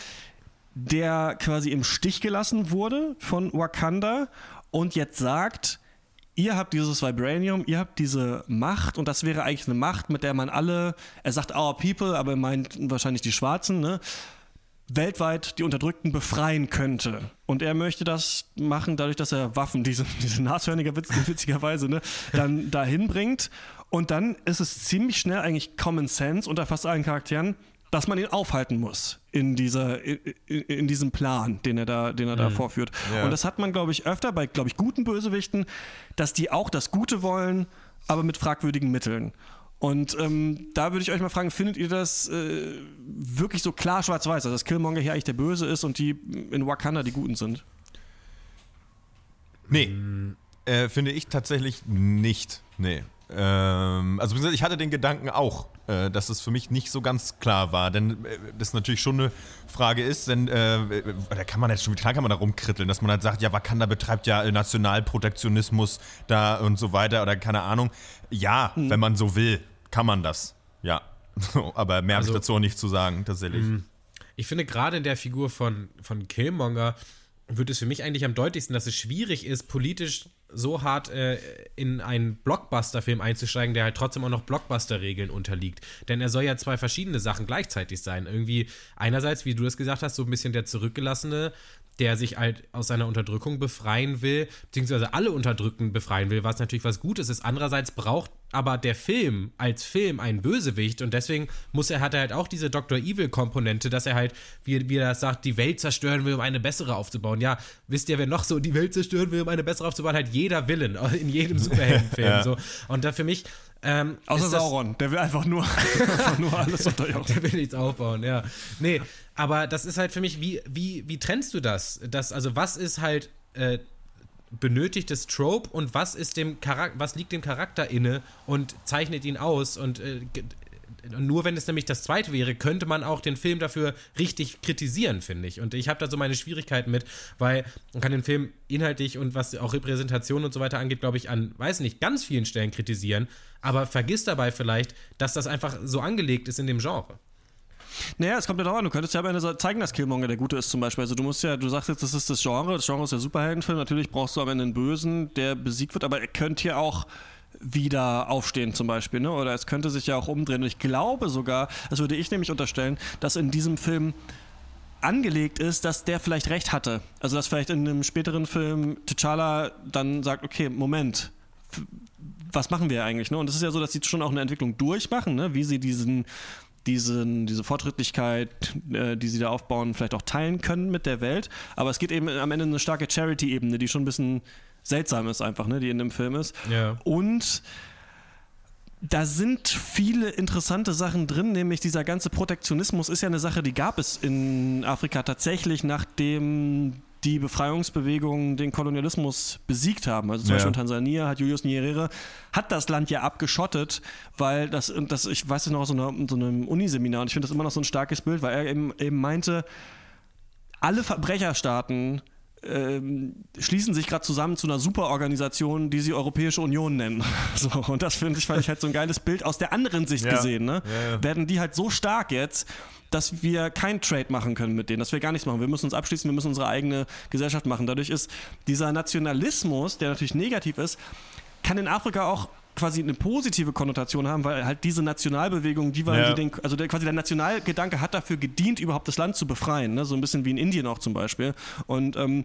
der quasi im Stich gelassen wurde von Wakanda und jetzt sagt, ihr habt dieses Vibranium, ihr habt diese Macht und das wäre eigentlich eine Macht, mit der man alle, er sagt our people, aber er meint wahrscheinlich die Schwarzen, ne? weltweit die Unterdrückten befreien könnte. Und er möchte das machen, dadurch, dass er Waffen, diese, diese Nashörniger Witz, witzigerweise, ne, dann dahin bringt. Und dann ist es ziemlich schnell eigentlich Common Sense unter fast allen Charakteren, dass man ihn aufhalten muss in dieser in, in diesem Plan, den er da den er da mhm. vorführt. Ja. Und das hat man glaube ich öfter bei glaube ich guten Bösewichten, dass die auch das Gute wollen, aber mit fragwürdigen Mitteln. Und ähm, da würde ich euch mal fragen, findet ihr das äh, wirklich so klar schwarz-weiß, also dass Killmonger hier eigentlich der Böse ist und die in Wakanda die Guten sind? Nee, äh, finde ich tatsächlich nicht. Nee. Ähm, also ich hatte den Gedanken auch, äh, dass es für mich nicht so ganz klar war, denn äh, das natürlich schon eine Frage ist, denn äh, da kann man jetzt schon, klar kann man da rumkritteln, dass man halt sagt, ja, Wakanda betreibt ja Nationalprotektionismus da und so weiter oder keine Ahnung. Ja, hm. wenn man so will, kann man das. Ja. Aber mehr also, habe ich dazu auch nicht zu sagen, tatsächlich. Hm. Ich finde gerade in der Figur von, von Killmonger wird es für mich eigentlich am deutlichsten, dass es schwierig ist, politisch so hart äh, in einen Blockbuster-Film einzusteigen, der halt trotzdem auch noch Blockbuster-Regeln unterliegt. Denn er soll ja zwei verschiedene Sachen gleichzeitig sein. Irgendwie einerseits, wie du es gesagt hast, so ein bisschen der Zurückgelassene, der sich halt aus seiner Unterdrückung befreien will, beziehungsweise alle Unterdrückten befreien will, was natürlich was Gutes ist. Andererseits braucht aber der Film als Film einen Bösewicht und deswegen muss er, hat er halt auch diese Dr. Evil-Komponente, dass er halt, wie, wie er sagt, die Welt zerstören will, um eine bessere aufzubauen. Ja, wisst ihr, wer noch so die Welt zerstören will, um eine bessere aufzubauen? Halt jeder Willen in jedem Superheldenfilm. ja. so. Und da für mich ähm, Außer Sauron, der will einfach nur, einfach nur alles unterjochen. der will nichts aufbauen, ja. Nee, aber das ist halt für mich, wie, wie, wie trennst du das? das also, was ist halt äh, benötigtes Trope und was ist dem Charakter, was liegt dem Charakter inne und zeichnet ihn aus und äh, nur wenn es nämlich das zweite wäre, könnte man auch den Film dafür richtig kritisieren, finde ich. Und ich habe da so meine Schwierigkeiten mit, weil man kann den Film inhaltlich und was auch Repräsentation und so weiter angeht, glaube ich, an, weiß nicht, ganz vielen Stellen kritisieren, aber vergiss dabei vielleicht, dass das einfach so angelegt ist in dem Genre. Naja, es kommt ja darauf an, du könntest ja am Ende zeigen, dass Killmonger der Gute ist zum Beispiel. Also du musst ja, du sagst jetzt, das ist das Genre, das Genre ist der Superheldenfilm, natürlich brauchst du Ende einen Bösen, der besiegt wird, aber er könnte ja auch wieder aufstehen zum Beispiel, ne? oder es könnte sich ja auch umdrehen. Und ich glaube sogar, das würde ich nämlich unterstellen, dass in diesem Film angelegt ist, dass der vielleicht recht hatte. Also dass vielleicht in einem späteren Film T'Challa dann sagt, okay, Moment, was machen wir eigentlich? Ne? Und es ist ja so, dass sie schon auch eine Entwicklung durchmachen, ne? wie sie diesen diesen, diese Fortschrittlichkeit, äh, die sie da aufbauen, vielleicht auch teilen können mit der Welt. Aber es geht eben am Ende eine starke Charity-Ebene, die schon ein bisschen seltsam ist, einfach, ne, die in dem Film ist. Ja. Und da sind viele interessante Sachen drin, nämlich dieser ganze Protektionismus ist ja eine Sache, die gab es in Afrika tatsächlich, nachdem die Befreiungsbewegungen den Kolonialismus besiegt haben. Also zum ja. Beispiel in Tansania hat Julius Nyerere hat das Land ja abgeschottet, weil das, das ich weiß es noch aus so, einer, so einem Uniseminar und ich finde das immer noch so ein starkes Bild, weil er eben, eben meinte, alle Verbrecherstaaten ähm, schließen sich gerade zusammen zu einer Superorganisation, die sie Europäische Union nennen. So, und das finde ich, fand ich halt so ein geiles Bild aus der anderen Sicht ja. gesehen. Ne? Ja, ja. Werden die halt so stark jetzt, dass wir kein Trade machen können mit denen, dass wir gar nichts machen. Wir müssen uns abschließen, wir müssen unsere eigene Gesellschaft machen. Dadurch ist dieser Nationalismus, der natürlich negativ ist, kann in Afrika auch quasi eine positive Konnotation haben, weil halt diese Nationalbewegung, die waren, ja. die den, also der, quasi der Nationalgedanke hat dafür gedient, überhaupt das Land zu befreien, ne? so ein bisschen wie in Indien auch zum Beispiel. Und ähm,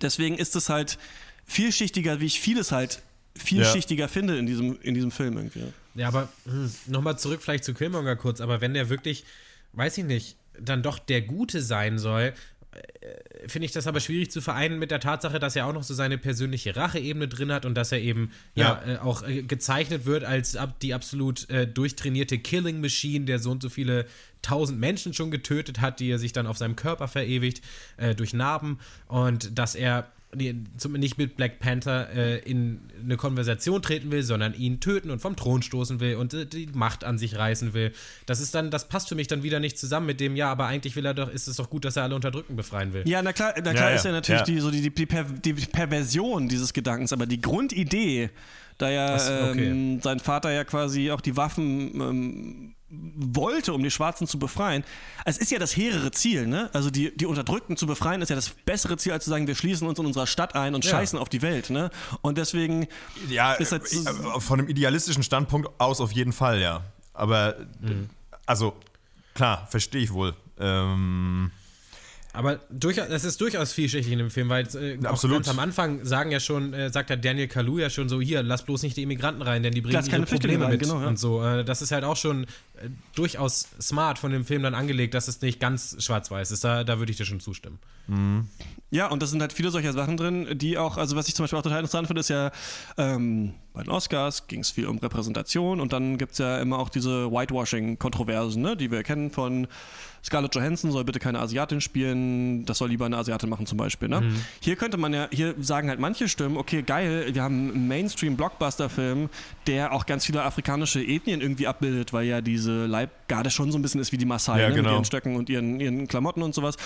Deswegen ist es halt vielschichtiger, wie ich vieles halt vielschichtiger ja. finde in diesem, in diesem Film irgendwie. Ja, aber hm, nochmal zurück vielleicht zu Killmonger kurz, aber wenn der wirklich, weiß ich nicht, dann doch der Gute sein soll, finde ich das aber schwierig zu vereinen mit der Tatsache, dass er auch noch so seine persönliche Racheebene drin hat und dass er eben ja, ja. äh, auch äh, gezeichnet wird als ab, die absolut äh, durchtrainierte Killing Machine, der so und so viele tausend Menschen schon getötet hat, die er sich dann auf seinem Körper verewigt äh, durch Narben. Und dass er nicht mit Black Panther äh, in eine Konversation treten will, sondern ihn töten und vom Thron stoßen will und äh, die Macht an sich reißen will. Das ist dann, das passt für mich dann wieder nicht zusammen mit dem, ja, aber eigentlich will er doch, ist es doch gut, dass er alle Unterdrückten befreien will. Ja, na klar, na klar ja, ist ja natürlich ja. Die, so die, die, per, die, Perversion dieses Gedankens, aber die Grundidee, da ja okay. ähm, sein Vater ja quasi auch die Waffen ähm, wollte, um die Schwarzen zu befreien. Es ist ja das hehrere Ziel, ne? Also die, die Unterdrückten zu befreien, ist ja das bessere Ziel, als zu sagen, wir schließen uns in unserer Stadt ein und ja. scheißen auf die Welt, ne? Und deswegen ja, ist halt äh, von einem idealistischen Standpunkt aus auf jeden Fall, ja. Aber mhm. also klar, verstehe ich wohl. Ähm, aber durchaus, es ist durchaus vielschichtig in dem Film, weil äh, Absolut. ganz am Anfang sagen ja schon, äh, sagt ja Daniel Kalu ja schon so, hier, lass bloß nicht die Immigranten rein, denn die bringen ihre Probleme rein, mit genau, ja. und so. Äh, das ist halt auch schon äh, durchaus smart von dem Film dann angelegt, dass es nicht ganz schwarz-weiß ist. Da, da würde ich dir schon zustimmen. Mhm. Ja, und da sind halt viele solcher Sachen drin, die auch, also was ich zum Beispiel auch total interessant finde, ist ja, ähm, bei den Oscars ging es viel um Repräsentation und dann gibt es ja immer auch diese Whitewashing-Kontroversen, ne, die wir kennen von Scarlett Johansson soll bitte keine Asiatin spielen, das soll lieber eine Asiatin machen zum Beispiel. Ne? Mhm. Hier könnte man ja, hier sagen halt manche Stimmen, okay, geil, wir haben einen Mainstream-Blockbuster-Film, der auch ganz viele afrikanische Ethnien irgendwie abbildet, weil ja diese Leibgarde schon so ein bisschen ist wie die Maasai, ja, ne? genau. mit ihren Stöcken und ihren, ihren Klamotten und sowas.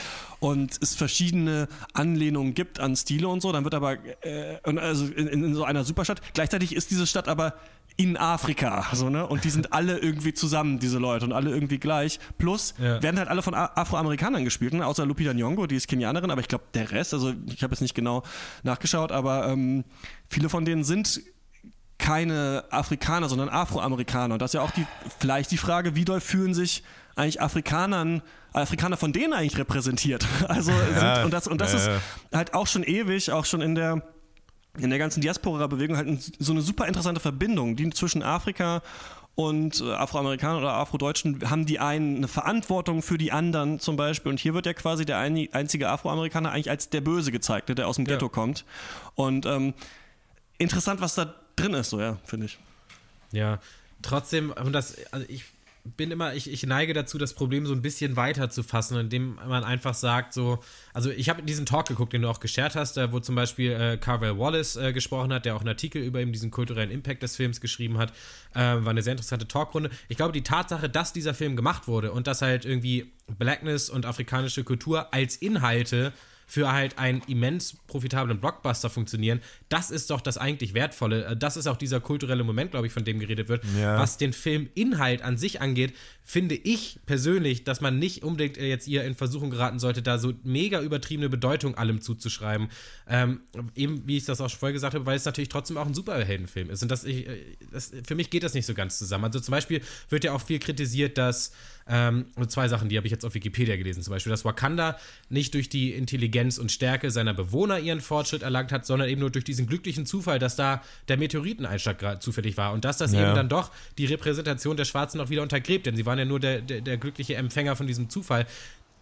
Und es verschiedene Anlehnungen gibt an Stile und so, dann wird aber, äh, also in, in so einer Superstadt, gleichzeitig ist diese Stadt aber in Afrika, so, ne? Und die sind alle irgendwie zusammen, diese Leute, und alle irgendwie gleich. Plus ja. werden halt alle von Afroamerikanern gespielt, ne? außer Lupita Nyong'o, die ist Kenianerin, aber ich glaube, der Rest, also ich habe jetzt nicht genau nachgeschaut, aber ähm, viele von denen sind keine Afrikaner, sondern Afroamerikaner. Und das ist ja auch die, vielleicht die Frage, wie doll fühlen sich eigentlich Afrikanern, Afrikaner von denen eigentlich repräsentiert? Also ja, sind, und das, und das ja, ist halt auch schon ewig, auch schon in der in der ganzen Diaspora-Bewegung halt so eine super interessante Verbindung, die zwischen Afrika und äh, Afroamerikanern oder Afrodeutschen haben die einen eine Verantwortung für die anderen zum Beispiel. Und hier wird ja quasi der ein, einzige Afroamerikaner eigentlich als der Böse gezeigt, der aus dem Ghetto ja. kommt. Und ähm, interessant, was da drin ist, so ja, finde ich. Ja, trotzdem, und das, also ich bin immer, ich, ich neige dazu, das Problem so ein bisschen weiter zu fassen, indem man einfach sagt, so, also ich habe diesen Talk geguckt, den du auch geshared hast, wo zum Beispiel äh, Carvel Wallace äh, gesprochen hat, der auch einen Artikel über eben diesen kulturellen Impact des Films geschrieben hat. Äh, war eine sehr interessante Talkrunde. Ich glaube, die Tatsache, dass dieser Film gemacht wurde und dass halt irgendwie Blackness und afrikanische Kultur als Inhalte für halt einen immens profitablen Blockbuster funktionieren, das ist doch das eigentlich Wertvolle. Äh, das ist auch dieser kulturelle Moment, glaube ich, von dem geredet wird. Ja. Was den Filminhalt an sich angeht, finde ich persönlich, dass man nicht unbedingt äh, jetzt ihr in Versuchung geraten sollte, da so mega übertriebene Bedeutung allem zuzuschreiben. Ähm, eben, wie ich das auch schon vorher gesagt habe, weil es natürlich trotzdem auch ein Superheldenfilm ist. Und das, ich, äh, das, für mich geht das nicht so ganz zusammen. Also zum Beispiel wird ja auch viel kritisiert, dass ähm, zwei Sachen, die habe ich jetzt auf Wikipedia gelesen, zum Beispiel, dass Wakanda nicht durch die Intelligenz und Stärke seiner Bewohner ihren Fortschritt erlangt hat, sondern eben nur durch diesen glücklichen Zufall, dass da der Meteoriteneinschlag zufällig war und dass das ja. eben dann doch die Repräsentation der Schwarzen noch wieder untergräbt, denn sie waren ja nur der, der, der glückliche Empfänger von diesem Zufall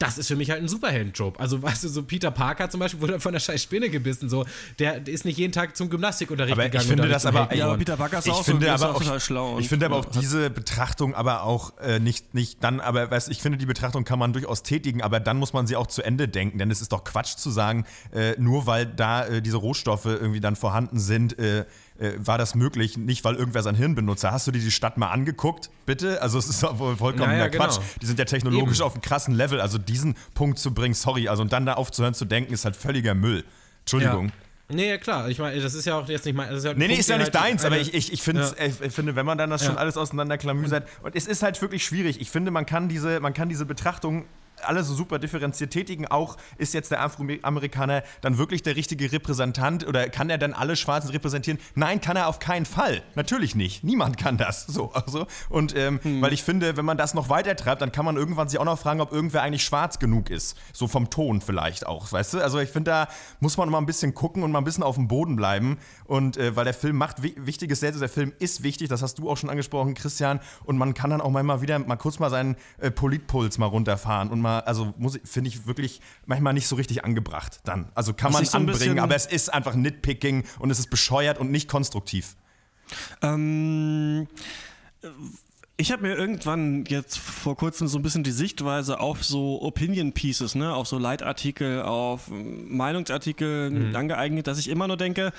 das ist für mich halt ein Superhelden-Trope. Also, weißt du, so Peter Parker zum Beispiel wurde von der scheiß Spinne gebissen. So, der ist nicht jeden Tag zum Gymnastikunterricht aber gegangen. Ich finde das aber, ja, Peter Parker ist ich auch, finde so, aber auch total schlau. Ich finde aber auch diese Betrachtung aber auch äh, nicht, nicht dann, aber weißt, ich finde, die Betrachtung kann man durchaus tätigen, aber dann muss man sie auch zu Ende denken. Denn es ist doch Quatsch zu sagen, äh, nur weil da äh, diese Rohstoffe irgendwie dann vorhanden sind, äh, äh, war das möglich, nicht weil irgendwer sein Hirn benutzt. Hast du dir die Stadt mal angeguckt, bitte? Also es ist wohl vollkommen ja, ja, Quatsch. Genau. Die sind ja technologisch Eben. auf einem krassen Level. Also diesen Punkt zu bringen, sorry, also und dann da aufzuhören zu denken, ist halt völliger Müll. Entschuldigung. Ja. Nee, ja, klar. Ich meine, das ist ja auch jetzt nicht mein. Das ist ja nee, nee, ist ja nicht halt deins, aber ich, ich, ich, ja. ich finde, wenn man dann das schon alles auseinanderklamüsert. Und es ist halt wirklich schwierig. Ich finde, man kann diese, man kann diese Betrachtung alle so super differenziert tätigen. Auch ist jetzt der Afroamerikaner dann wirklich der richtige Repräsentant oder kann er dann alle Schwarzen repräsentieren? Nein, kann er auf keinen Fall. Natürlich nicht. Niemand kann das. So, also. Und ähm, hm. weil ich finde, wenn man das noch weiter treibt, dann kann man irgendwann sich auch noch fragen, ob irgendwer eigentlich schwarz genug ist. So vom Ton vielleicht auch, weißt du? Also ich finde, da muss man mal ein bisschen gucken und mal ein bisschen auf dem Boden bleiben. Und äh, weil der Film macht Wichtiges selbst, der Film ist wichtig, das hast du auch schon angesprochen, Christian. Und man kann dann auch mal wieder mal kurz mal seinen äh, Politpuls mal runterfahren und mal, also finde ich wirklich manchmal nicht so richtig angebracht dann. Also kann man so anbringen, aber es ist einfach Nitpicking und es ist bescheuert und nicht konstruktiv. Ähm ich habe mir irgendwann jetzt vor kurzem so ein bisschen die Sichtweise auf so Opinion Pieces, ne, auf so Leitartikel, auf Meinungsartikel mhm. angeeignet, dass ich immer nur denke,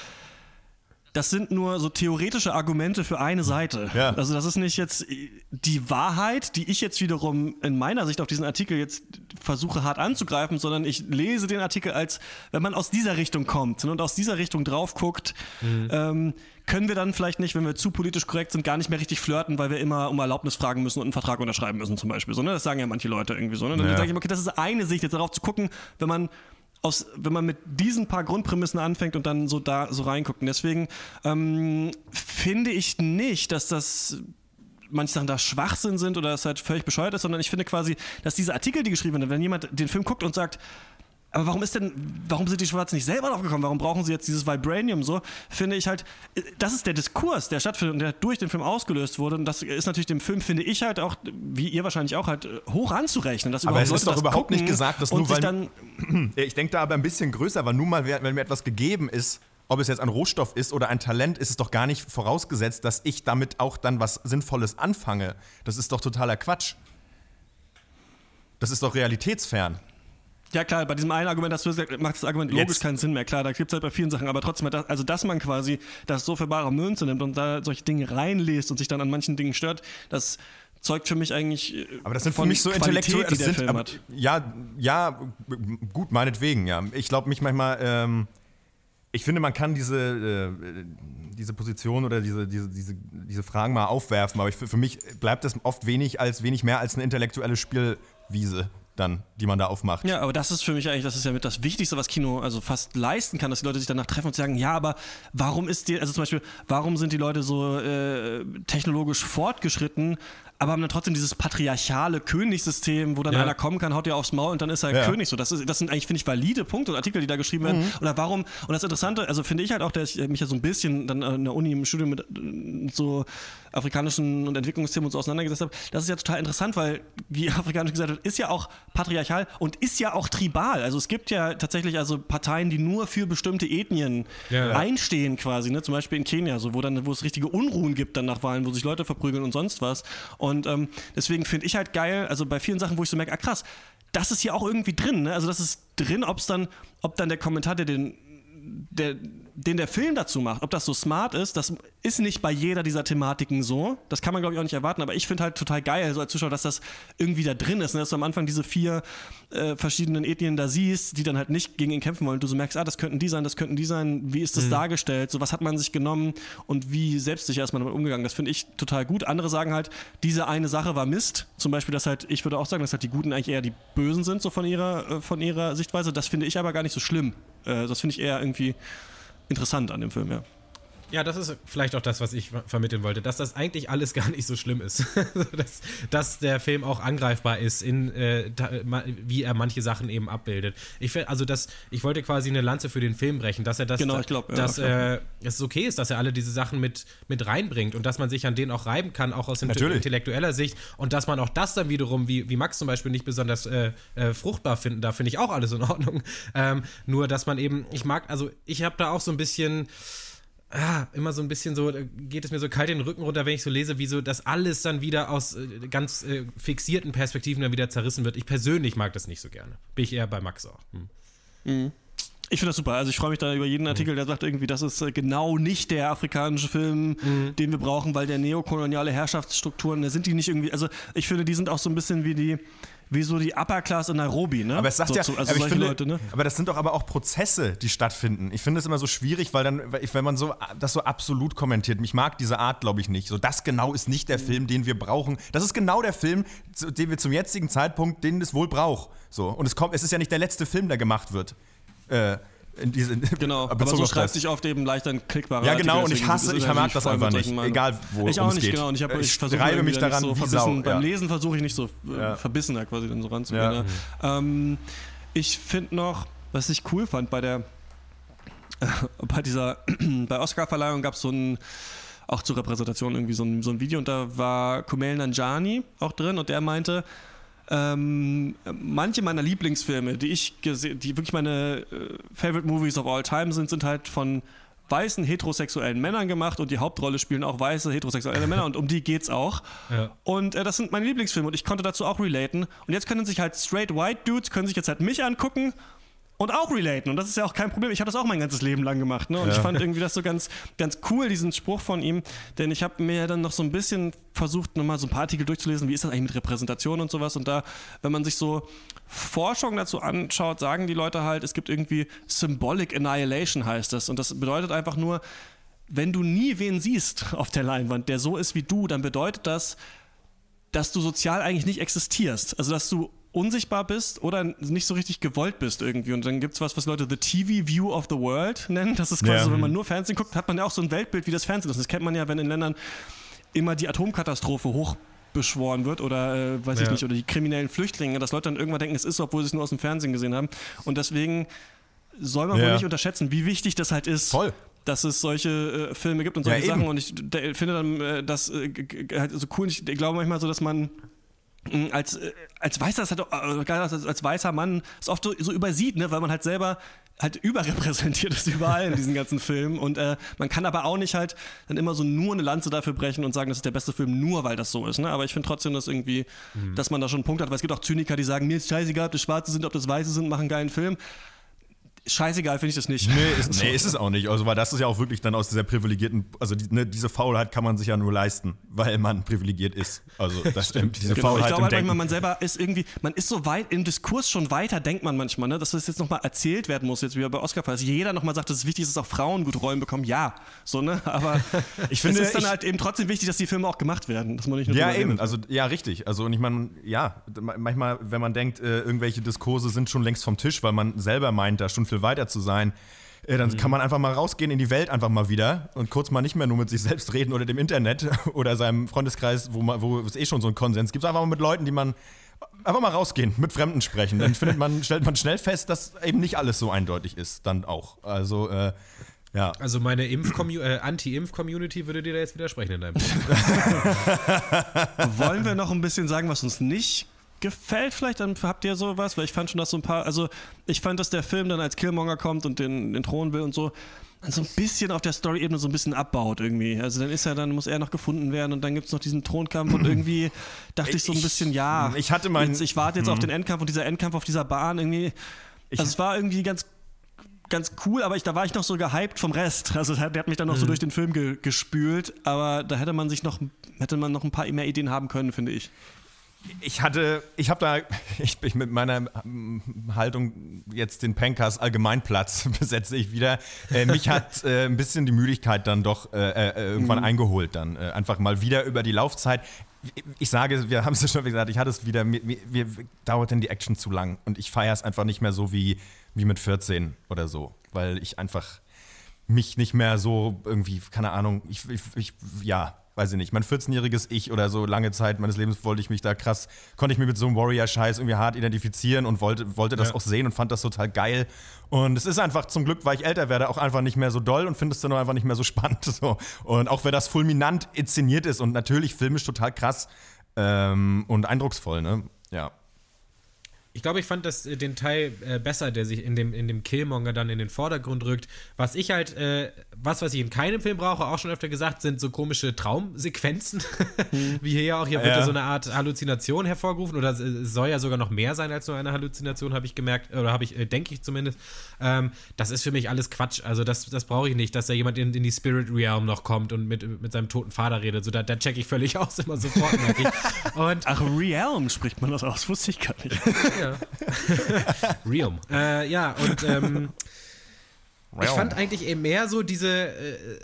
das sind nur so theoretische Argumente für eine Seite. Ja. Also das ist nicht jetzt die Wahrheit, die ich jetzt wiederum in meiner Sicht auf diesen Artikel jetzt versuche hart anzugreifen, sondern ich lese den Artikel als, wenn man aus dieser Richtung kommt und aus dieser Richtung drauf guckt, mhm. ähm, können wir dann vielleicht nicht, wenn wir zu politisch korrekt sind, gar nicht mehr richtig flirten, weil wir immer um Erlaubnis fragen müssen und einen Vertrag unterschreiben müssen zum Beispiel. So, ne? Das sagen ja manche Leute irgendwie so. Ne? Dann ja. sage ich, okay, das ist eine Sicht, jetzt darauf zu gucken, wenn man aus, wenn man mit diesen paar Grundprämissen anfängt und dann so da so reinguckt. Und deswegen ähm, finde ich nicht, dass das manche Sachen da Schwachsinn sind oder es halt völlig bescheuert ist, sondern ich finde quasi, dass diese Artikel, die geschrieben werden, wenn jemand den Film guckt und sagt, aber warum ist denn, warum sind die Schwarzen nicht selber drauf gekommen? Warum brauchen sie jetzt dieses Vibranium so? Finde ich halt, das ist der Diskurs, der stattfindet und der durch den Film ausgelöst wurde. Und das ist natürlich dem Film, finde ich halt auch, wie ihr wahrscheinlich auch, halt hoch anzurechnen. Aber es ist doch überhaupt nicht gesagt, dass nur weil. Dann, ich denke da aber ein bisschen größer, weil nun mal, wenn mir etwas gegeben ist, ob es jetzt ein Rohstoff ist oder ein Talent, ist es doch gar nicht vorausgesetzt, dass ich damit auch dann was Sinnvolles anfange. Das ist doch totaler Quatsch. Das ist doch realitätsfern. Ja klar, bei diesem einen Argument hast du gesagt, macht das Argument logisch Jetzt. keinen Sinn mehr. Klar, da gibt es halt bei vielen Sachen, aber trotzdem, also dass man quasi das so für bare Münze nimmt und da solche Dinge reinliest und sich dann an manchen Dingen stört, das zeugt für mich eigentlich äh, aber das sind für mich so intellektuell die der sind, Film hat. ja ja gut meinetwegen ja ich glaube mich manchmal ähm, ich finde man kann diese äh, diese Position oder diese, diese, diese, diese Fragen mal aufwerfen aber ich, für mich bleibt das oft wenig als wenig mehr als eine intellektuelle Spielwiese dann, die man da aufmacht. Ja, aber das ist für mich eigentlich, das ist ja mit das Wichtigste, was Kino also fast leisten kann, dass die Leute sich danach treffen und sagen, ja, aber warum ist die, also zum Beispiel, warum sind die Leute so äh, technologisch fortgeschritten, aber haben dann trotzdem dieses patriarchale Königssystem, wo dann ja. einer kommen kann, haut dir aufs Maul und dann ist er ja. König. So, das, ist, das sind eigentlich, finde ich, valide Punkte und Artikel, die da geschrieben werden. Mhm. Oder warum, und das Interessante, also finde ich halt auch, dass ich mich ja so ein bisschen dann in der Uni im Studium mit äh, so afrikanischen und Entwicklungsthemen und so auseinandergesetzt habe, das ist ja total interessant, weil, wie afrikanisch gesagt wird, ist ja auch patriarchal und ist ja auch tribal. Also es gibt ja tatsächlich also Parteien, die nur für bestimmte Ethnien ja, einstehen quasi, ne? zum Beispiel in Kenia, so, wo dann, wo es richtige Unruhen gibt dann nach Wahlen, wo sich Leute verprügeln und sonst was. Und ähm, deswegen finde ich halt geil, also bei vielen Sachen, wo ich so merke, ah krass, das ist hier auch irgendwie drin. Ne? Also das ist drin, ob es dann, ob dann der Kommentar, der den der, den der Film dazu macht, ob das so smart ist, das ist nicht bei jeder dieser Thematiken so. Das kann man, glaube ich, auch nicht erwarten. Aber ich finde halt total geil, so als Zuschauer, dass das irgendwie da drin ist. Ne? Dass du am Anfang diese vier äh, verschiedenen Ethnien da siehst, die dann halt nicht gegen ihn kämpfen wollen. Du so merkst, ah, das könnten die sein, das könnten die sein. Wie ist das mhm. dargestellt? So, was hat man sich genommen und wie selbstsicher ist man damit umgegangen? Das finde ich total gut. Andere sagen halt, diese eine Sache war Mist. Zum Beispiel, dass halt, ich würde auch sagen, dass halt die Guten eigentlich eher die Bösen sind, so von ihrer, äh, von ihrer Sichtweise. Das finde ich aber gar nicht so schlimm. Äh, das finde ich eher irgendwie interessant an dem Film, ja. Ja, das ist vielleicht auch das, was ich vermitteln wollte, dass das eigentlich alles gar nicht so schlimm ist. dass, dass, der Film auch angreifbar ist, in, äh, wie er manche Sachen eben abbildet. Ich, also das, ich wollte quasi eine Lanze für den Film brechen, dass er das, genau, ich glaub, ja, dass äh, es okay ist, dass er alle diese Sachen mit, mit reinbringt und dass man sich an denen auch reiben kann, auch aus Natürlich. intellektueller Sicht und dass man auch das dann wiederum, wie, wie Max zum Beispiel, nicht besonders äh, äh fruchtbar finden, da finde ich auch alles in Ordnung. Ähm, nur, dass man eben, ich mag, also ich habe da auch so ein bisschen ah, immer so ein bisschen so, geht es mir so kalt den Rücken runter, wenn ich so lese, wie so das alles dann wieder aus äh, ganz äh, fixierten Perspektiven dann wieder zerrissen wird. Ich persönlich mag das nicht so gerne. Bin ich eher bei Max auch. Hm. Mhm. Ich finde das super. Also ich freue mich da über jeden Artikel, der sagt irgendwie, das ist äh, genau nicht der afrikanische Film, mhm. den wir brauchen, weil der neokoloniale Herrschaftsstrukturen, da sind die nicht irgendwie, also ich finde, die sind auch so ein bisschen wie die, wie so die Upper Class in Nairobi, ne? Aber es sagt so, ja, zu, also aber, ich solche finde, Leute, ne? aber das sind doch aber auch Prozesse, die stattfinden. Ich finde es immer so schwierig, weil dann, wenn man so das so absolut kommentiert, mich mag diese Art, glaube ich, nicht. So, das genau ist nicht der Film, den wir brauchen. Das ist genau der Film, den wir zum jetzigen Zeitpunkt, den es wohl braucht. So. Und es kommt, es ist ja nicht der letzte Film, der gemacht wird. Äh, in diese, Genau, aber so schreibt sich oft eben leicht ein klickbarer Ja, genau, Artikel, und ich hasse, ich es mag das einfach nicht. Egal, wo Ich auch nicht, geht. genau. Und ich, hab, ich, ich versuche mich daran so verbissen, Sau. Ja. Beim Lesen versuche ich nicht so äh, Ja. verbissener quasi dann so ranzugehen. Ja. Ja. Ähm, ich finde noch, was ich cool fand bei der bei dieser bei Oscar-Verleihung gab es so ein auch zur Repräsentation irgendwie so ein, so ein Video und da war Kumail Nanjiani auch drin und der meinte, ähm, manche meiner Lieblingsfilme, die ich gesehen, die wirklich meine äh, Favorite Movies of all time sind, sind halt von weißen heterosexuellen Männern gemacht und die Hauptrolle spielen auch weiße heterosexuelle Männer und um die geht's auch. Ja. Und äh, das sind meine Lieblingsfilme und ich konnte dazu auch relaten. Und jetzt können sich halt straight white Dudes können sich jetzt halt mich angucken und auch relaten. Und das ist ja auch kein Problem. Ich habe das auch mein ganzes Leben lang gemacht. Ne? Und ich fand irgendwie das so ganz, ganz cool, diesen Spruch von ihm. Denn ich habe mir ja dann noch so ein bisschen versucht, nochmal so ein paar Artikel durchzulesen, wie ist das eigentlich mit Repräsentation und sowas. Und da, wenn man sich so Forschung dazu anschaut, sagen die Leute halt, es gibt irgendwie Symbolic Annihilation heißt das. Und das bedeutet einfach nur, wenn du nie wen siehst auf der Leinwand, der so ist wie du, dann bedeutet das, dass du sozial eigentlich nicht existierst. Also, dass du unsichtbar bist oder nicht so richtig gewollt bist irgendwie. Und dann gibt es was, was Leute The TV View of the World nennen. Das ist quasi Ja. so, wenn man nur Fernsehen guckt, hat man ja auch so ein Weltbild, wie das Fernsehen ist. Das kennt man ja, wenn in Ländern immer die Atomkatastrophe hochbeschworen wird oder äh, weiß ich Ja. nicht, oder die kriminellen Flüchtlinge, dass Leute dann irgendwann denken, es ist obwohl sie es nur aus dem Fernsehen gesehen haben. Und deswegen soll man wohl Ja. nicht unterschätzen, wie wichtig das halt ist. Voll. Dass es solche äh, Filme gibt und Ja, solche eben. Sachen. Und ich d- finde dann äh, das äh, halt so cool. Ich glaube manchmal so, dass man als, als weißer, halt, als, weißer Mann es oft so, so übersieht, ne? weil man halt selber halt überrepräsentiert ist überall in diesen ganzen Filmen und äh, man kann aber auch nicht halt dann immer so nur eine Lanze dafür brechen und sagen, das ist der beste Film, nur weil das so ist. Ne? Aber ich finde trotzdem, dass irgendwie, dass man da schon einen Punkt hat, weil es gibt auch Zyniker, die sagen, mir ist scheißegal, ob das Schwarze sind, ob das Weiße sind, machen einen geilen Film. Scheißegal finde ich das nicht. Nee, ist, nee, ist es auch nicht. Also, weil das ist ja auch wirklich dann aus dieser privilegierten, also die, ne, diese Faulheit kann man sich ja nur leisten, weil man privilegiert ist. Also das stimmt. Diese Genau, ich Faulheit glaube im halt manchmal, man selber ist irgendwie, man ist so weit im Diskurs schon weiter, denkt man manchmal, ne, dass das jetzt nochmal erzählt werden muss, jetzt wie bei Oscar, dass jeder nochmal sagt, dass es wichtig ist, dass auch Frauen gut Rollen bekommen. Ja, so, ne? Aber Ich finde, es ist dann ich- halt eben trotzdem wichtig, dass die Filme auch gemacht werden. Dass man nicht nur Ja, eben. Also, ja, richtig. Also, und ich meine, ja, ma- manchmal, wenn man denkt, äh, irgendwelche Diskurse sind schon längst vom Tisch, weil man selber meint, da schon viel weiter zu sein, äh, dann kann man einfach mal rausgehen in die Welt einfach mal wieder und kurz mal nicht mehr nur mit sich selbst reden oder dem Internet oder seinem Freundeskreis, wo, man, wo es eh schon so einen Konsens gibt, einfach mal mit Leuten, die man einfach mal rausgehen, mit Fremden sprechen. Dann findet man, stellt man schnell fest, dass eben nicht alles so eindeutig ist, dann auch. Also, äh, ja. Also meine Impf äh, Anti-Impf-Community würde dir da jetzt widersprechen in deinem Buch. Wollen wir noch ein bisschen sagen, was uns nicht gefällt? Vielleicht dann habt ihr sowas, weil ich fand schon, dass so ein paar, also ich fand, dass der Film dann als Killmonger kommt und den, den Thron will und so, dann so ein bisschen auf der Story-Ebene so ein bisschen abbaut irgendwie. Also dann ist er, dann muss er noch gefunden werden und dann gibt es noch diesen Thronkampf und irgendwie dachte ich so ein bisschen, ja. ich hatte mein- Jetzt, ich warte jetzt auf den Endkampf und dieser Endkampf auf dieser Bahn irgendwie. Also es war irgendwie ganz ganz cool, aber ich, da war ich noch so gehypt vom Rest. Also der hat mich dann noch so durch den Film ge gespült, aber da hätte man sich noch, hätte man noch ein paar mehr Ideen haben können, finde ich. Ich hatte, ich habe da, ich bin mit meiner ähm, Haltung jetzt den Pankers Allgemeinplatz besetze ich wieder. Äh, mich hat äh, ein bisschen die Müdigkeit dann doch äh, äh, irgendwann eingeholt dann. Äh, einfach mal wieder über die Laufzeit. Ich sage, wir haben es ja schon gesagt, ich hatte es wieder, mir, mir, mir dauert denn die Action zu lang und ich feiere es einfach nicht mehr so wie, wie mit 14 oder so, weil ich einfach mich nicht mehr so irgendwie, keine Ahnung, ich, ich, ich ja, weiß ich nicht, mein 14-jähriges Ich oder so lange Zeit meines Lebens wollte ich mich da krass, konnte ich mich mit so einem Warrior-Scheiß irgendwie hart identifizieren und wollte, wollte das Ja. auch sehen und fand das total geil. Und es ist einfach zum Glück, weil ich älter werde, auch einfach nicht mehr so doll und finde es dann auch einfach nicht mehr so spannend. So. Und auch wenn das fulminant inszeniert ist und natürlich filmisch total krass ähm, und eindrucksvoll, ne? Ja. Ich glaube, ich fand das, äh, den Teil äh, besser, der sich in dem, in dem Killmonger dann in den Vordergrund rückt. Was ich halt, äh, was, was ich in keinem Film brauche, auch schon öfter gesagt, sind so komische Traumsequenzen. Mhm. Wie hier auch. Hier ja. wird ja so eine Art Halluzination hervorgerufen. Oder es soll ja sogar noch mehr sein als nur eine Halluzination, habe ich gemerkt. Oder habe ich, äh, denke ich zumindest. Ähm, das ist für mich alles Quatsch. Also, das, das brauche ich nicht, dass da jemand in, in die Spirit Realm noch kommt und mit, mit seinem toten Vater redet. So, da, da checke ich völlig aus, immer sofort, merke ich. Und, Ach, Realm spricht man das aus, wusste ich gar nicht. ja. Realm. Äh, ja, und ähm, ich fand eigentlich eben mehr so diese äh,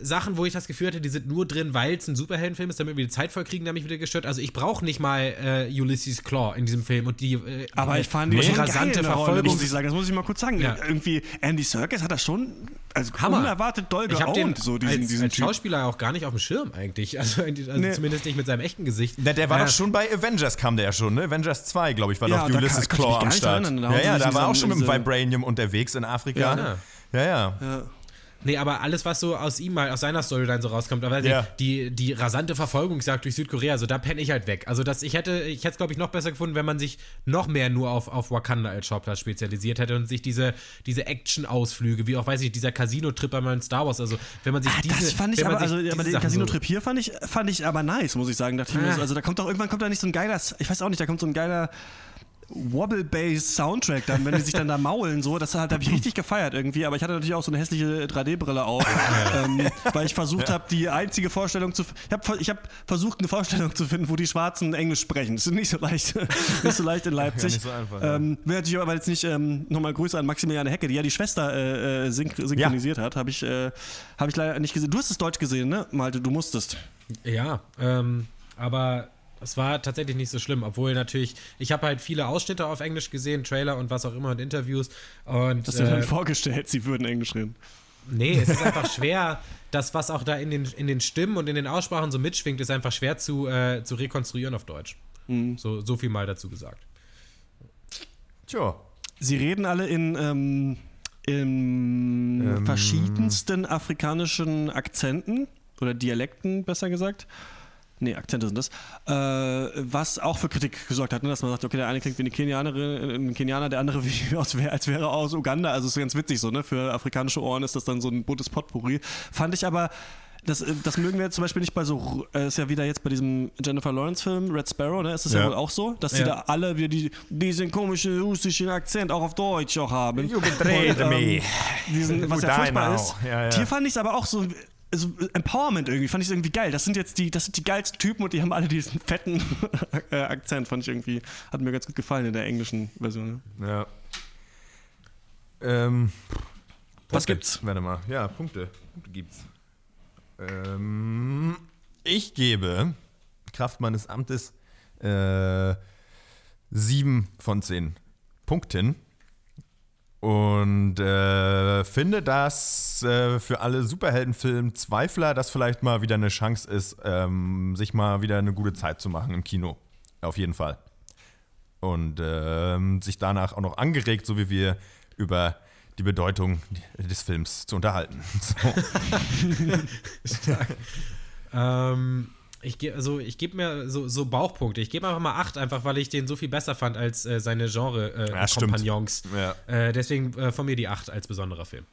Sachen, wo ich das Gefühl hatte, die sind nur drin, weil es ein Superheldenfilm ist, damit wir die Zeit vollkriegen, der mich wieder gestört. Also ich brauche nicht mal äh, Ulysses Claw in diesem Film und die äh, Aber ich fand die, rasante Verfolgung. Muss ich sagen, das muss ich mal kurz sagen. Ja. Irgendwie Andy Serkis hat das schon also Hammer. unerwartet doll ich geowned, den so diesen, als, diesen als Schauspieler auch gar nicht auf dem Schirm eigentlich. Also, also nee. zumindest nicht mit seinem echten Gesicht. Na, der war doch schon bei Avengers, kam der ja schon, ne? Avengers 2, glaube ich, war ja, doch Ulysses Claw am Start. ja, ja, da war auch schon mit dem Vibranium unterwegs in Afrika. Ja, ja. ja. ja. Nee, aber alles, was so aus ihm mal, aus seiner Storyline so rauskommt, aber ja. die, die rasante Verfolgungsjagd durch Südkorea, so da penne ich halt weg. Also das, ich hätte, ich hätte es, glaube ich, noch besser gefunden, wenn man sich noch mehr nur auf, auf Wakanda als Schauplatz spezialisiert hätte und sich diese, diese Action-Ausflüge, wie auch, weiß ich, dieser Casino-Trip einmal in Star Wars, also wenn man sich ah, diese. Das fand ich aber, also aber den Casino-Trip hier fand ich, fand ich aber nice, muss ich sagen. Dachte ich mir ah. so, also da kommt doch irgendwann kommt da nicht so ein geiler, ich weiß auch nicht, da kommt so ein geiler Wobble-Bass-Soundtrack dann, wenn die sich dann da maulen, so, das halt, habe ich richtig gefeiert irgendwie, aber ich hatte natürlich auch so eine hässliche 3D-Brille auf, ähm, weil ich versucht habe, die einzige Vorstellung zu, ich habe ich hab versucht, eine Vorstellung zu finden, wo die Schwarzen Englisch sprechen. Das ist nicht so leicht, nicht so leicht in Leipzig. Ja, so einfach, ähm, will natürlich aber jetzt nicht ähm, nochmal Grüße an Maximiliane Hecke, die ja die Schwester äh, äh synch synchronisiert ja. hat, habe ich, äh, hab ich leider nicht gesehen. Du hast es Deutsch gesehen, ne, Malte? Du musstest. Ja, ähm, aber es war tatsächlich nicht so schlimm, obwohl natürlich, ich habe halt viele Ausschnitte auf Englisch gesehen, Trailer und was auch immer und Interviews. Und, Hast du äh, dann vorgestellt, sie würden Englisch reden? Nee, es ist einfach schwer, das, was auch da in den, in den Stimmen und in den Aussprachen so mitschwingt, ist einfach schwer zu, äh, zu rekonstruieren auf Deutsch. Mhm. So, so viel mal dazu gesagt. Tja. Sie reden alle in, ähm, in ähm. verschiedensten afrikanischen Akzenten oder Dialekten, besser gesagt. Nee, Akzente sind das. Äh, was auch für Kritik gesorgt hat, ne? dass man sagt, okay, der eine klingt wie eine Kenianerin, ein Kenianer, der andere wie aus, als wäre aus Uganda. Also ist ganz witzig so, ne? Für afrikanische Ohren ist das dann so ein buntes Potpourri. Fand ich aber. Das, das mögen wir jetzt zum Beispiel nicht bei so, äh, ist ja wieder jetzt bei diesem Jennifer Lawrence-Film, Red Sparrow, ne? Ist das ja, ja wohl auch so, dass ja. die da alle wieder die, diesen komischen russischen Akzent auch auf Deutsch auch haben. You betrayed ähm, me. Diesen, was ja furchtbar ist. Ja, ja. Hier fand ich es aber auch so also Empowerment irgendwie, fand ich irgendwie geil. Das sind jetzt die, das sind die geilsten Typen und die haben alle diesen fetten äh, Akzent, fand ich irgendwie, hat mir ganz gut gefallen in der englischen Version. Ne? Ja. Ähm, Was gibt's? Warte mal, ja, Punkte. Punkte gibt's. Ähm, ich gebe Kraft meines Amtes äh, sieben von zehn Punkten. Und äh, finde, dass äh, für alle Superheldenfilm-Zweifler das vielleicht mal wieder eine Chance ist, ähm, sich mal wieder eine gute Zeit zu machen im Kino. Auf jeden Fall. Und äh, sich danach auch noch angeregt, so wie wir, über die Bedeutung des Films zu unterhalten. So. ähm, ich gebe also ich gebe mir so, so Bauchpunkte. Ich gebe einfach mal acht, einfach weil ich den so viel besser fand als äh, seine Genre-Kompagnons. Äh, ja, ja. äh, deswegen äh, von mir die acht als besonderer Film.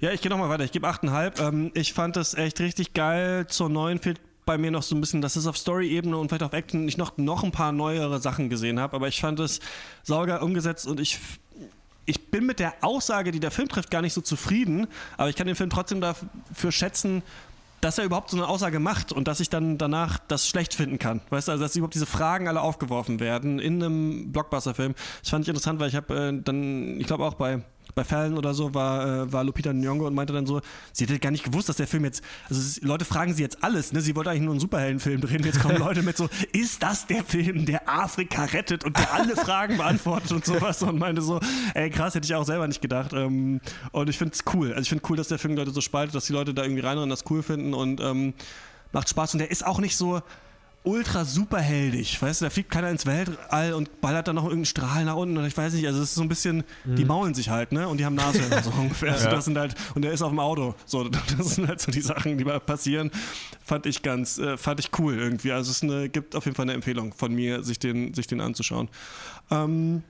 Ja, ich gehe nochmal weiter. Ich gebe achteinhalb. Ähm, ich fand das echt richtig geil. Zur neuen fehlt bei mir noch so ein bisschen, dass es auf Story-Ebene und vielleicht auf Action ich noch, noch ein paar neuere Sachen gesehen habe. Aber ich fand es sauger umgesetzt und ich ich bin mit der Aussage, die der Film trifft, gar nicht so zufrieden, aber ich kann den Film trotzdem dafür schätzen, dass er überhaupt so eine Aussage macht und dass ich dann danach das schlecht finden kann. Weißt du, also dass überhaupt diese Fragen alle aufgeworfen werden in einem Blockbuster-Film. Das fand ich interessant, weil ich habe äh, dann, ich glaube auch bei bei Fällen oder so war, äh, war Lupita Nyong'o und meinte dann so, sie hätte gar nicht gewusst, dass der Film jetzt, also es, Leute fragen sie jetzt alles, ne? Sie wollte eigentlich nur einen Superheldenfilm drehen, jetzt kommen Leute mit so, ist das der Film, der Afrika rettet und der alle Fragen beantwortet und sowas und meinte so, ey krass, hätte ich auch selber nicht gedacht. Ähm, und ich finde es cool. Also ich finde cool, dass der Film Leute so spaltet, dass die Leute da irgendwie reinrennen, das cool finden und ähm, macht Spaß und der ist auch nicht so, ultra superheldig. Weißt du, da fliegt keiner ins Weltall und ballert dann noch irgendeinen Strahl nach unten. Und ich weiß nicht, also es ist so ein bisschen, mhm. die maulen sich halt, ne? Und die haben Nase so ungefähr. Also das sind halt, und der ist auf dem Auto. So, das sind halt so die Sachen, die passieren. Fand ich ganz, äh, fand ich cool irgendwie. Also es eine, gibt auf jeden Fall eine Empfehlung von mir, sich den, sich den anzuschauen. Ähm,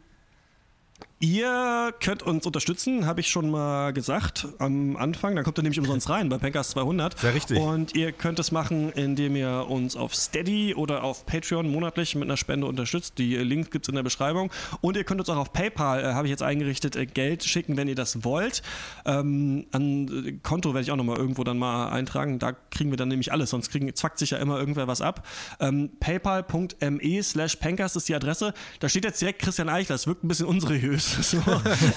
Ihr könnt uns unterstützen, habe ich schon mal gesagt am Anfang. Dann kommt ihr nämlich umsonst rein bei Pankers 200. Sehr richtig. Und ihr könnt es machen, indem ihr uns auf Steady oder auf Patreon monatlich mit einer Spende unterstützt. Die Link gibt es in der Beschreibung. Und ihr könnt uns auch auf PayPal, äh, habe ich jetzt eingerichtet, äh, Geld schicken, wenn ihr das wollt. Ähm, an äh, Konto werde ich auch nochmal irgendwo dann mal eintragen. Da kriegen wir dann nämlich alles, sonst kriegen, zwackt sich ja immer irgendwer was ab. Ähm, PayPal.me slash Pankers ist die Adresse. Da steht jetzt direkt Christian Eichler. Das wirkt ein bisschen unseriös. So.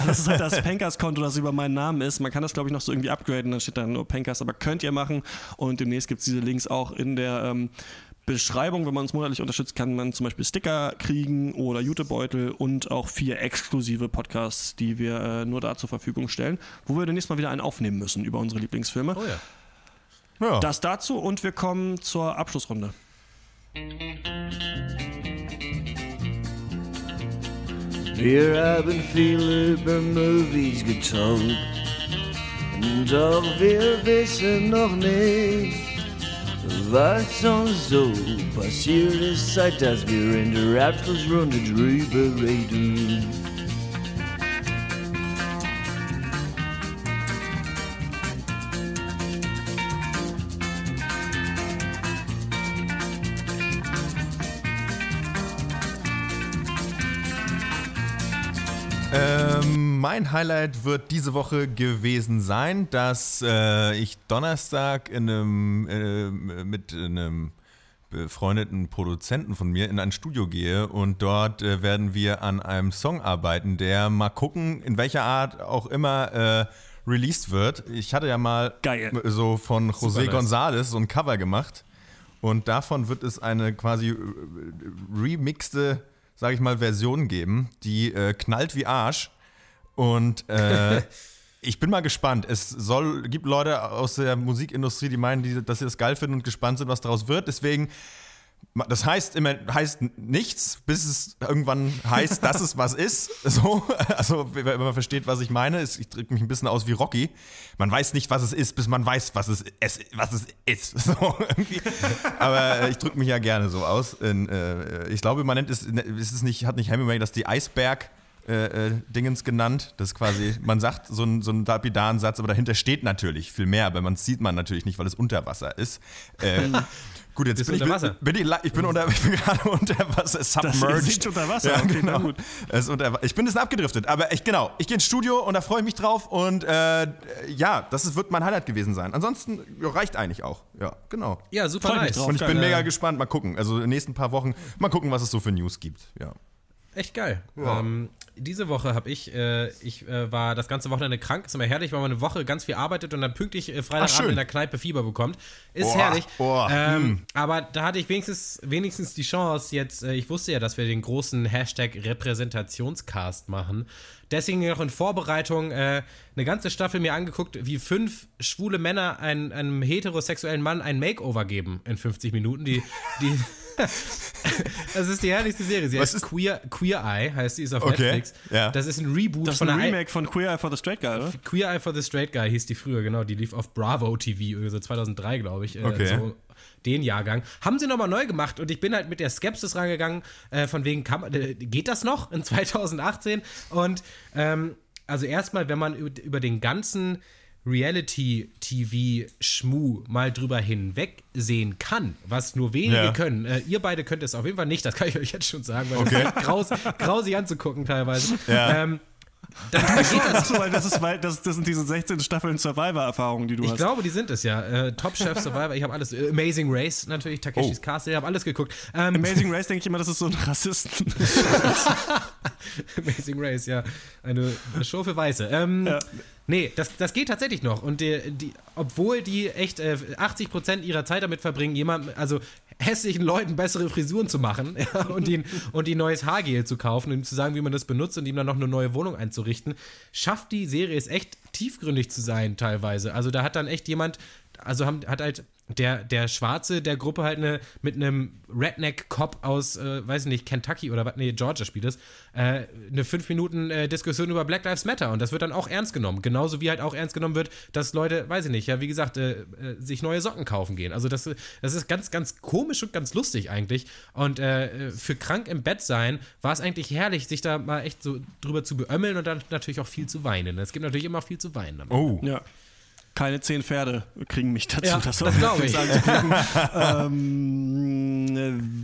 Das ist halt das Pankers-Konto, das über meinen Namen ist. Man kann das, glaube ich, noch so irgendwie upgraden, dann steht da nur Pankers, aber könnt ihr machen. Und demnächst gibt es diese Links auch in der ähm, Beschreibung. Wenn man uns monatlich unterstützt, kann man zum Beispiel Sticker kriegen oder Jutebeutel und auch vier exklusive Podcasts, die wir äh, nur da zur Verfügung stellen, wo wir demnächst mal wieder einen aufnehmen müssen über unsere Lieblingsfilme. Oh ja. Ja. Das dazu und wir kommen zur Abschlussrunde. Wir haben viele über Movies getalkt Doch wir wissen noch nicht Was uns so passiert ist Seit dass wir in der Abschlussrunde drüber reden mein Highlight wird diese Woche gewesen sein, dass äh, ich Donnerstag in einem, äh, mit einem befreundeten Produzenten von mir in ein Studio gehe und dort äh, werden wir an einem Song arbeiten, der mal gucken, in welcher Art auch immer äh, released wird. Ich hatte ja mal Geil. so von José. González so ein Cover gemacht und davon wird es eine quasi äh, remixte, sage ich mal, Version geben, die äh, knallt wie Arsch. Und äh, ich bin mal gespannt. Es soll, gibt Leute aus der Musikindustrie, die meinen, die, dass sie das geil finden und gespannt sind, was daraus wird. Deswegen, das heißt immer heißt nichts, bis es irgendwann heißt, dass es was ist. So, also wenn man versteht, was ich meine, ist, ich drücke mich ein bisschen aus wie Rocky. Man weiß nicht, was es ist, bis man weiß, was es, es, was es ist. So. Aber äh, ich drücke mich ja gerne so aus. In, äh, ich glaube, man nennt es, ist es nicht, hat nicht Hemingway das die Eisberg äh, äh, Dingens genannt. Das ist quasi, man sagt so einen, so einen lapidaren Satz, aber dahinter steht natürlich viel mehr, aber man sieht man natürlich nicht, weil es unter Wasser ist. Äh, gut, jetzt Bist bin ich, unter Wasser? Bin ich, ich bin, unter, ich bin gerade unter Wasser, Das submerged. Gesicht unter Wasser, Ja, okay, na genau. gut. Es ist unter, ich bin ein bisschen abgedriftet, aber ich, genau, ich gehe ins Studio und da freue ich mich drauf und äh, ja, das ist, wird mein Highlight gewesen sein. Ansonsten ja, reicht eigentlich auch. Ja, genau. Ja, super Freu nice. drauf. Und ich bin mega gespannt, mal gucken. Also in den nächsten paar Wochen, mal gucken, was es so für News gibt. Ja. Echt geil. Ähm, diese Woche habe ich, äh, ich äh, war das ganze Wochenende krank, ist immer herrlich, weil man eine Woche ganz viel arbeitet und dann pünktlich äh, Freitagabend in der Kneipe Fieber bekommt. Ist Boah, herrlich. boah, ähm, hm. Aber da hatte ich wenigstens, wenigstens die Chance jetzt, äh, ich wusste ja, dass wir den großen Hashtag Repräsentationscast machen. Deswegen noch in Vorbereitung äh, eine ganze Staffel mir angeguckt, wie fünf schwule Männer ein, einem heterosexuellen Mann ein Makeover geben in 50 Minuten. Die, die das ist die herrlichste Serie. Sie Was heißt ist- Queer, Queer Eye, heißt die, ist auf Okay, Netflix. ja. Das ist ein Reboot Das ist von ein einer Remake von Queer Eye for the Straight Guy, oder? Queer Eye for the Straight Guy hieß die früher, genau. Die lief auf Bravo TV, so 2003, glaube ich. äh, Okay. So den Jahrgang. Haben sie nochmal neu gemacht und ich bin halt mit der Skepsis rangegangen, äh, von wegen, kann, äh, geht das noch in 2018? Und ähm, also erstmal, wenn man über, über den ganzen Reality-TV-Schmu mal drüber hinwegsehen kann, was nur wenige Ja. können. Äh, ihr beide könnt es auf jeden Fall nicht, das kann ich euch jetzt schon sagen, weil Okay. das ist graus, grausig anzugucken teilweise. Ja. Ähm, dann, dann geht das Achso, weil das ist, weil das, das sind diese 16 Staffeln Survivor-Erfahrungen, die du Ich hast. glaube, die sind es ja. Äh, Top Chef Survivor, ich habe alles. Äh, Amazing Race natürlich, Takeshis Oh. Castle, ich habe alles geguckt. Ähm, Amazing Race denke ich immer, das ist so ein Rassisten. Amazing Race, ja. Eine, eine Show für Weiße. Ähm, Ja. Nee, das, das geht tatsächlich noch. Und die, die, obwohl die echt äh, 80% ihrer Zeit damit verbringen, jemand, also hässlichen Leuten bessere Frisuren zu machen ja, und ihnen und ihnen neues Haargel zu kaufen und ihm zu sagen, wie man das benutzt und ihm dann noch eine neue Wohnung einzurichten, schafft die Serie es echt tiefgründig zu sein teilweise. Also da hat dann echt jemand also haben, hat halt der, der Schwarze der Gruppe halt eine, mit einem Redneck-Cop aus, äh, weiß ich nicht, Kentucky oder was, nee, Georgia spielt es, äh, eine 5 Minuten äh, Diskussion über Black Lives Matter und das wird dann auch ernst genommen. Genauso wie halt auch ernst genommen wird, dass Leute, weiß ich nicht, ja, wie gesagt, äh, äh, sich neue Socken kaufen gehen. Also das, das ist ganz, ganz komisch und ganz lustig eigentlich. Und äh, für krank im Bett sein war es eigentlich herrlich, sich da mal echt so drüber zu beömmeln und dann natürlich auch viel zu weinen. Es gibt natürlich immer viel zu weinen. Oh. Ja. Keine zehn Pferde kriegen mich dazu, Ja, das, das glaub ich. ähm,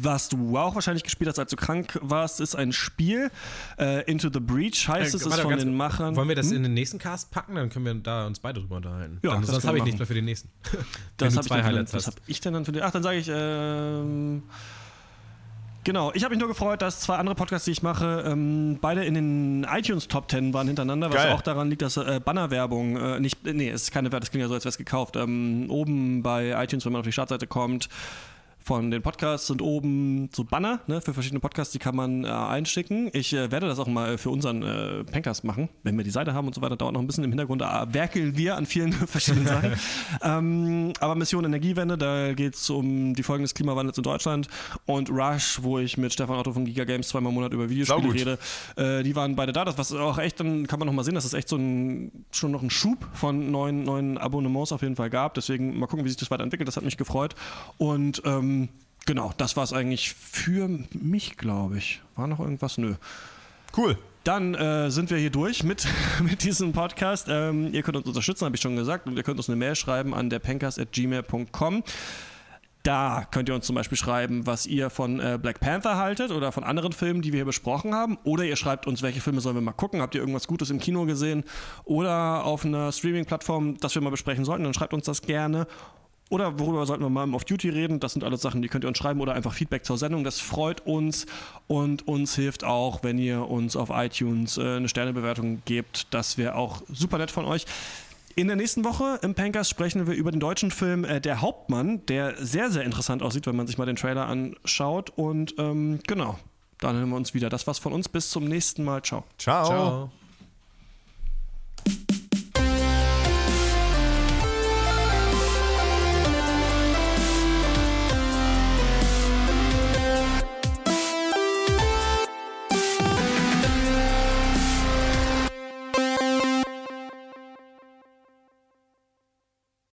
was du auch wahrscheinlich gespielt hast, als du krank warst, ist ein Spiel. Äh, Into the Breach heißt es, ist von den Machern. Wollen wir das in den nächsten Cast packen? Dann können wir da uns beide drüber unterhalten. Ja, dann, das sonst habe ich nichts mehr für den nächsten. Das hab zwei ich habe ich denn dann für den? Ach, dann sage ich. Ähm, genau, ich habe mich nur gefreut, dass zwei andere Podcasts, die ich mache, ähm, beide in den iTunes Top 10 waren hintereinander, was Geil. auch daran liegt, dass äh, Bannerwerbung äh, nicht. Nee, es ist keine Werbung, das klingt ja so, als wäre es gekauft. Ähm, oben bei iTunes, wenn man auf die Startseite kommt. Von den Podcasts sind oben so Banner ne, für verschiedene Podcasts, die kann man äh, einschicken. Ich äh, werde das auch mal für unseren äh, Pencast machen, wenn wir die Seite haben und so weiter. Dauert noch ein bisschen im Hintergrund, da werkeln wir an vielen verschiedenen Sachen. ähm, aber Mission Energiewende, da geht es um die Folgen des Klimawandels in Deutschland und Rush, wo ich mit Stefan Otto von Giga Games zweimal im Monat über Videospiele rede. Äh, die waren beide da. Das was auch echt, dann kann man noch mal sehen, dass es echt so ein, schon noch einen Schub von neuen, neuen Abonnements auf jeden Fall gab. Deswegen mal gucken, wie sich das weiterentwickelt. Das hat mich gefreut. Und ähm, genau, das war es eigentlich für mich, glaube ich. War noch irgendwas? Nö. Cool. Dann äh, sind wir hier durch mit, mit diesem Podcast. Ähm, ihr könnt uns unterstützen, habe ich schon gesagt. Und ihr könnt uns eine Mail schreiben an derpencast.gmail.com. Da könnt ihr uns zum Beispiel schreiben, was ihr von äh, Black Panther haltet oder von anderen Filmen, die wir hier besprochen haben. Oder ihr schreibt uns, welche Filme sollen wir mal gucken. Habt ihr irgendwas Gutes im Kino gesehen oder auf einer Streaming-Plattform, das wir mal besprechen sollten, dann schreibt uns das gerne. Oder worüber sollten wir mal im Off-Duty reden? Das sind alles Sachen, die könnt ihr uns schreiben oder einfach Feedback zur Sendung. Das freut uns und uns hilft auch, wenn ihr uns auf iTunes äh, eine Sternebewertung gebt. Das wäre auch super nett von euch. In der nächsten Woche im Pankers sprechen wir über den deutschen Film äh, Der Hauptmann, der sehr, sehr interessant aussieht, wenn man sich mal den Trailer anschaut. Und ähm, genau, dann hören wir uns wieder. Das war's von uns. Bis zum nächsten Mal. Ciao. Ciao. Ciao.